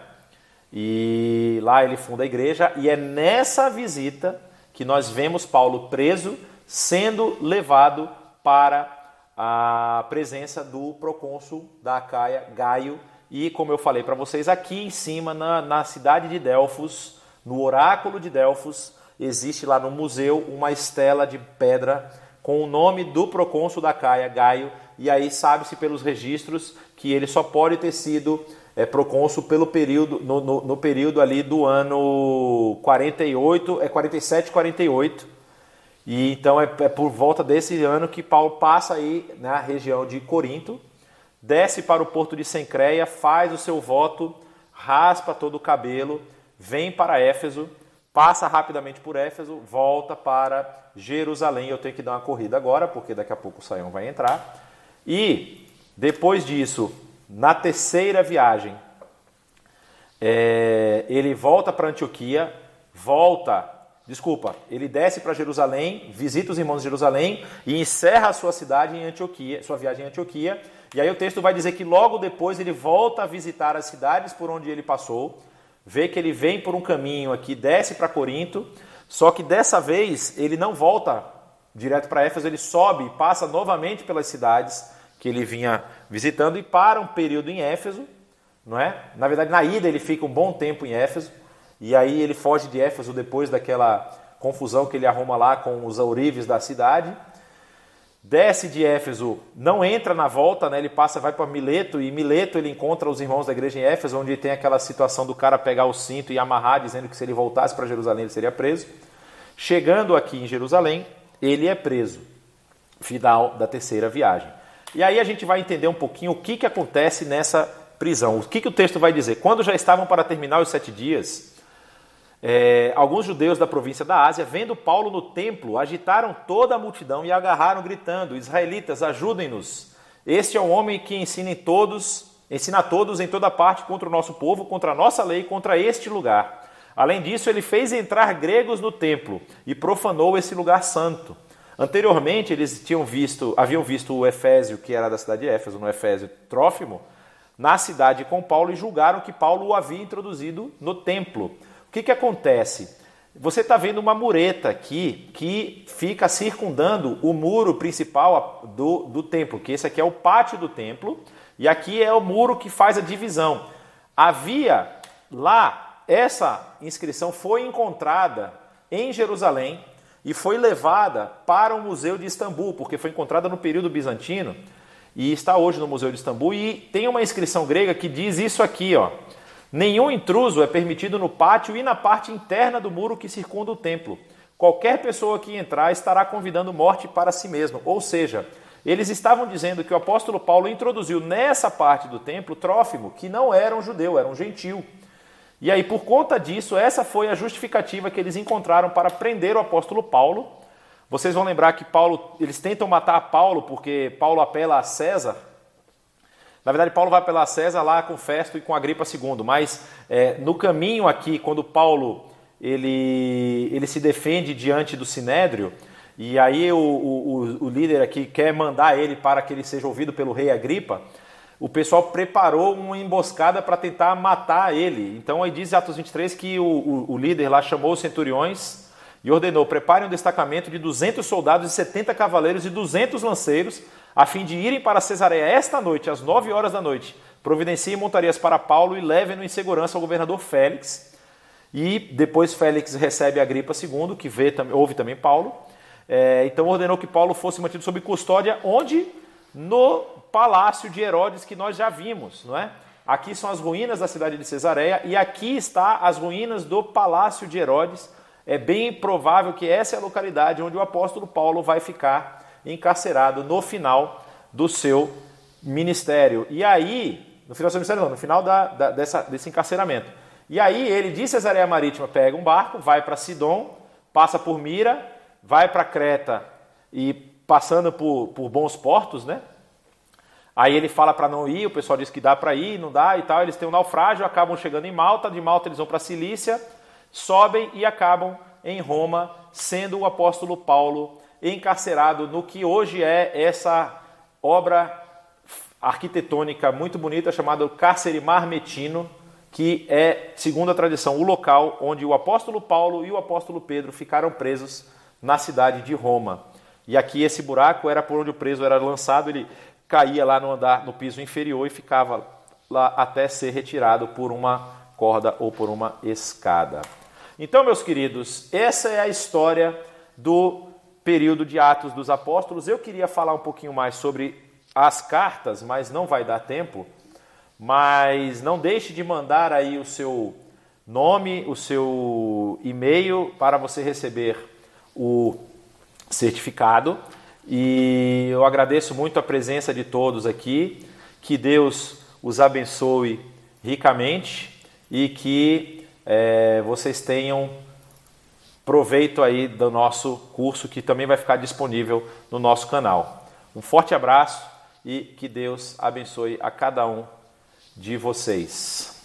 Speaker 1: E lá ele funda a igreja, e é nessa visita que nós vemos Paulo preso, sendo levado para a presença do procônsul da Acaia, Gaio, e como eu falei para vocês, aqui em cima, na, na cidade de Delfos, no oráculo de Delfos, existe lá no museu uma estela de pedra com o nome do procônsul da Caia, Gaio, e aí sabe-se pelos registros que ele só pode ter sido é, procônsul pelo período, no, no, no, período ali do ano 48, é 47, 48. E então é, é, por volta desse ano que Paulo passa aí na região de Corinto, desce para o porto de Sencreia, faz o seu voto, raspa todo o cabelo, vem para Éfeso passa rapidamente por Éfeso, volta para Jerusalém. Eu tenho que dar uma corrida agora, porque daqui a pouco o Saião vai entrar. E depois disso, na terceira viagem, é, ele volta para Antioquia, volta, desculpa, ele desce para Jerusalém, visita os irmãos de Jerusalém e encerra a sua cidade em Antioquia, sua viagem em Antioquia. E aí o texto vai dizer que logo depois ele volta a visitar as cidades por onde ele passou, vê que ele vem por um caminho aqui, desce para Corinto, só que dessa vez ele não volta direto para Éfeso, ele sobe e passa novamente pelas cidades que ele vinha visitando e para um período em Éfeso, não é? Na verdade, na ida ele fica um bom tempo em Éfeso e aí ele foge de Éfeso depois daquela confusão que ele arruma lá com os ourives da cidade. Desce de Éfeso, não entra na volta, né? Ele passa, vai para Mileto e Mileto ele encontra os irmãos da igreja em Éfeso, onde tem aquela situação do cara pegar o cinto e amarrar, dizendo que se ele voltasse para Jerusalém ele seria preso. Chegando aqui em Jerusalém, ele é preso. Final da terceira viagem. E aí a gente vai entender um pouquinho o que, que acontece nessa prisão. O que, que o texto vai dizer? Quando já estavam para terminar os sete dias, é, alguns judeus da província da Ásia, vendo Paulo no templo, agitaram toda a multidão e agarraram, gritando: Israelitas, ajudem-nos! Este é o homem que ensina todos, ensina a todos em toda parte contra o nosso povo, contra a nossa lei, contra este lugar. Além disso, ele fez entrar gregos no templo e profanou esse lugar santo. Anteriormente, eles tinham visto, haviam visto o Efésio, que era da cidade de Éfeso, no Efésio Trófimo, na cidade com Paulo e julgaram que Paulo o havia introduzido no templo. O que, que acontece? Você está vendo uma mureta aqui que fica circundando o muro principal do, do templo, que esse aqui é o pátio do templo, e aqui é o muro que faz a divisão. Havia lá, essa inscrição foi encontrada em Jerusalém, e foi levada para o Museu de Istambul, porque foi encontrada no período bizantino e está hoje no Museu de Istambul. E tem uma inscrição grega que diz isso aqui: ó, nenhum intruso é permitido no pátio e na parte interna do muro que circunda o templo. Qualquer pessoa que entrar estará convidando morte para si mesmo. Ou seja, eles estavam dizendo que o apóstolo Paulo introduziu nessa parte do templo Trófimo, que não era um judeu, era um gentil. E aí, por conta disso, essa foi a justificativa que eles encontraram para prender o apóstolo Paulo. Vocês vão lembrar que Paulo, eles tentam matar Paulo porque Paulo apela a César. Na verdade, Paulo vai apelar a César lá com Festo e com Agripa II, mas é, no caminho aqui, quando Paulo ele, ele se defende diante do Sinédrio, e aí o, o, o líder aqui quer mandar ele para que ele seja ouvido pelo rei Agripa, o pessoal preparou uma emboscada para tentar matar ele. Então aí diz Atos 23 que o, o, o, líder lá chamou os centuriões e ordenou: preparem um destacamento de 200 soldados e 70 cavaleiros e 200 lanceiros, a fim de irem para Cesareia esta noite, às 9 horas da noite. Providenciem montarias para Paulo e levem-no em segurança ao governador Félix. E depois Félix recebe a gripa II, que vê, ouve também Paulo. É, então ordenou que Paulo fosse mantido sob custódia, onde? No palácio de Herodes que nós já vimos, não é? Aqui são as ruínas da cidade de Cesareia e aqui está as ruínas do palácio de Herodes. É bem provável que essa é a localidade onde o apóstolo Paulo vai ficar encarcerado no final do seu ministério. E aí, no final do seu ministério, não, no final da, da, dessa, desse encarceramento. E aí ele de Cesareia Marítima pega um barco, vai para Sidom, passa por Mira, vai para Creta e passando por, por bons portos, né? Aí ele fala para não ir, o pessoal diz que dá para ir, não dá e tal. Eles têm um naufrágio, acabam chegando em Malta, de Malta eles vão para Cilícia, sobem e acabam em Roma, sendo o apóstolo Paulo encarcerado no que hoje é essa obra arquitetônica muito bonita chamada Cárcere Marmetino, que é, segundo a tradição, o local onde o apóstolo Paulo e o apóstolo Pedro ficaram presos na cidade de Roma. E aqui esse buraco era por onde o preso era lançado, ele caía lá no andar, no piso inferior e ficava lá até ser retirado por uma corda ou por uma escada. Então, meus queridos, essa é a história do período de Atos dos Apóstolos. Eu queria falar um pouquinho mais sobre as cartas, mas não vai dar tempo. Mas não deixe de mandar aí o seu nome, o seu e-mail para você receber o certificado. E eu agradeço muito a presença de todos aqui. Que Deus os abençoe ricamente e que é, vocês tenham proveito aí do nosso curso que também vai ficar disponível no nosso canal. Um forte abraço e que Deus abençoe a cada um de vocês.